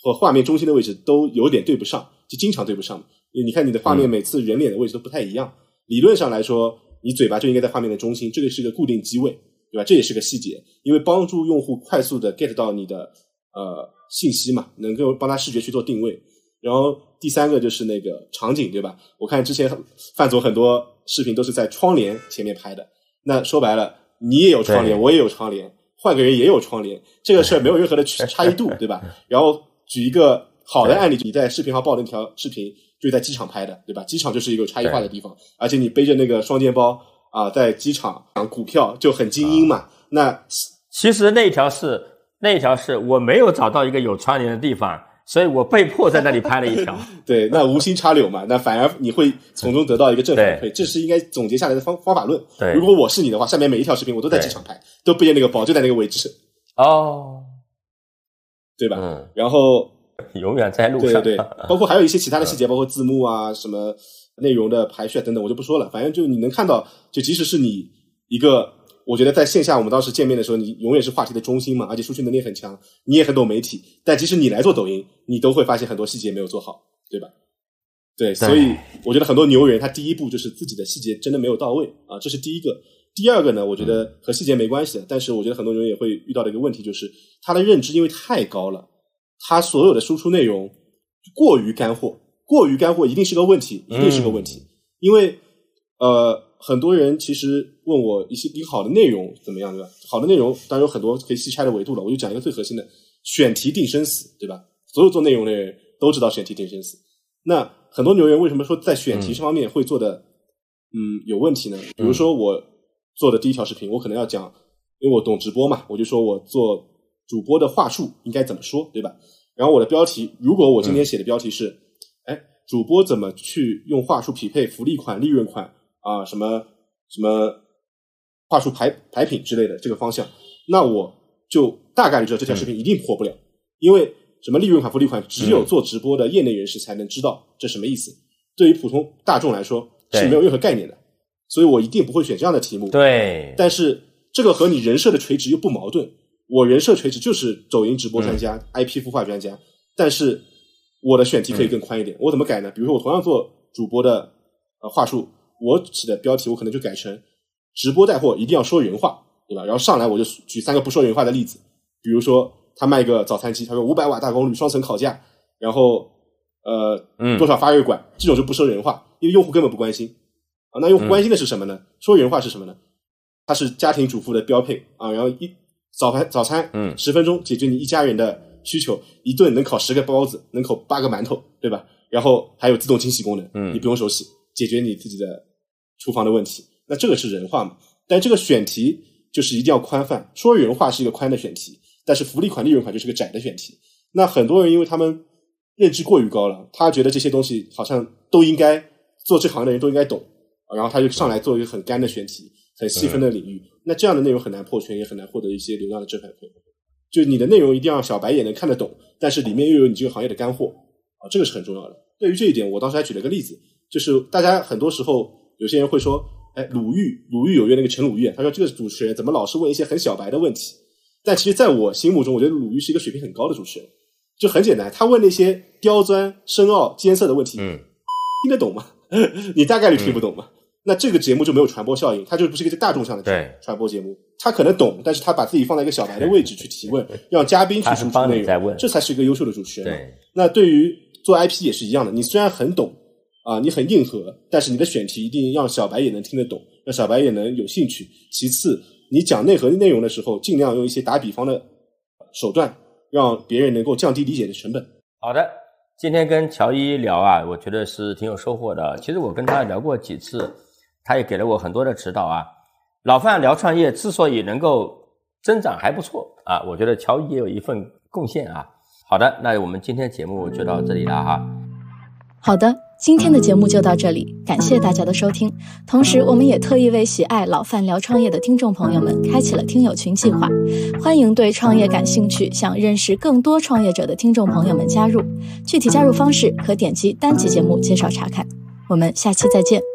和画面中心的位置都有点对不上，就经常对不上。你看你的画面每次人脸的位置都不太一样。理论上来说，你嘴巴就应该在画面的中心，这个是个固定机位，对吧？这也是个细节，因为帮助用户快速的 get 到你的呃信息嘛，能够帮他视觉去做定位。然后第三个就是那个场景，对吧？我看之前范总很多。视频都是在窗帘前面拍的，那说白了，你也有窗帘，我也有窗帘，换个人也有窗帘，这个事儿没有任何的差异度，对吧？然后举一个好的案例，你在视频号爆那条视频，就在机场拍的，对吧？机场就是一个差异化的地方，而且你背着那个双肩包啊，在机场抢股票就很精英嘛。那其实那一条是那一条是我没有找到一个有窗帘的地方。所以我被迫在那里拍了一条，对，那无心插柳嘛，那反而你会从中得到一个正反馈，这是应该总结下来的方方法论。对，如果我是你的话，下面每一条视频我都在机场拍，都背着那个包，就在那个位置。哦，对吧？嗯。然后 永远在路上。对对对，包括还有一些其他的细节，包括字幕啊、什么内容的排序等等，我就不说了。反正就你能看到，就即使是你一个。我觉得在线下我们当时见面的时候，你永远是话题的中心嘛，而且数据能力很强，你也很懂媒体。但即使你来做抖音，你都会发现很多细节没有做好，对吧？对，所以我觉得很多牛人他第一步就是自己的细节真的没有到位啊，这是第一个。第二个呢，我觉得和细节没关系的，但是我觉得很多人也会遇到的一个问题就是他的认知因为太高了，他所有的输出内容过于干货，过于干货一定是个问题，一定是个问题，因为呃。很多人其实问我一些一个好的内容怎么样，对吧？好的内容当然有很多可以细拆的维度了，我就讲一个最核心的：选题定生死，对吧？所有做内容的人都知道选题定生死。那很多牛人为什么说在选题这方面会做的嗯有问题呢？比如说我做的第一条视频，我可能要讲，因为我懂直播嘛，我就说我做主播的话术应该怎么说，对吧？然后我的标题，如果我今天写的标题是，哎，主播怎么去用话术匹配福利款、利润款？啊，什么什么话术排排品之类的这个方向，那我就大概率知道这条视频一定火不了，因为什么利润款、福利款，只有做直播的业内人士才能知道这什么意思。对于普通大众来说是没有任何概念的，所以我一定不会选这样的题目。对，但是这个和你人设的垂直又不矛盾。我人设垂直就是抖音直播专家、IP 孵化专家，但是我的选题可以更宽一点。我怎么改呢？比如说我同样做主播的呃话术。我起的标题我可能就改成直播带货一定要说人话，对吧？然后上来我就举三个不说人话的例子，比如说他卖个早餐机，他说五百瓦大功率双层烤架，然后呃多少发热管，这种就不说人话，因为用户根本不关心啊。那用户关心的是什么呢？说人话是什么呢？它是家庭主妇的标配啊。然后一早饭早餐，嗯，十分钟解决你一家人的需求，一顿能烤十个包子，能烤八个馒头，对吧？然后还有自动清洗功能，嗯，你不用手洗。解决你自己的厨房的问题，那这个是人话嘛？但这个选题就是一定要宽泛，说人话是一个宽的选题，但是福利款、利润款就是个窄的选题。那很多人因为他们认知过于高了，他觉得这些东西好像都应该做这行的人都应该懂，然后他就上来做一个很干的选题，很细分的领域。那这样的内容很难破圈，也很难获得一些流量的正反馈。就你的内容一定要小白也能看得懂，但是里面又有你这个行业的干货啊，这个是很重要的。对于这一点，我当时还举了个例子。就是大家很多时候有些人会说，哎，鲁豫，鲁豫有约那个陈鲁豫，他说这个主持人怎么老是问一些很小白的问题？但其实在我心目中，我觉得鲁豫是一个水平很高的主持人。就很简单，他问那些刁钻、深奥、艰涩的问题，嗯，听得懂吗？你大概率听不懂嘛。那这个节目就没有传播效应，它就不是一个大众向的传播节目。他可能懂，但是他把自己放在一个小白的位置去提问，让嘉宾去输出内容，这才是一个优秀的主持人。那对于做 IP 也是一样的，你虽然很懂啊，你很硬核，但是你的选题一定让小白也能听得懂，让小白也能有兴趣。其次，你讲内核内容的时候，尽量用一些打比方的手段，让别人能够降低理解的成本。好的，今天跟乔伊聊啊，我觉得是挺有收获的。其实我跟他聊过几次，他也给了我很多的指导啊。老范聊创业之所以能够增长还不错啊，我觉得乔伊也有一份贡献啊。好的，那我们今天节目就到这里了哈。好的，今天的节目就到这里，感谢大家的收听。同时，我们也特意为喜爱老范聊创业的听众朋友们开启了听友群计划，欢迎对创业感兴趣、想认识更多创业者的听众朋友们加入。具体加入方式可点击单集节目介绍查看。我们下期再见。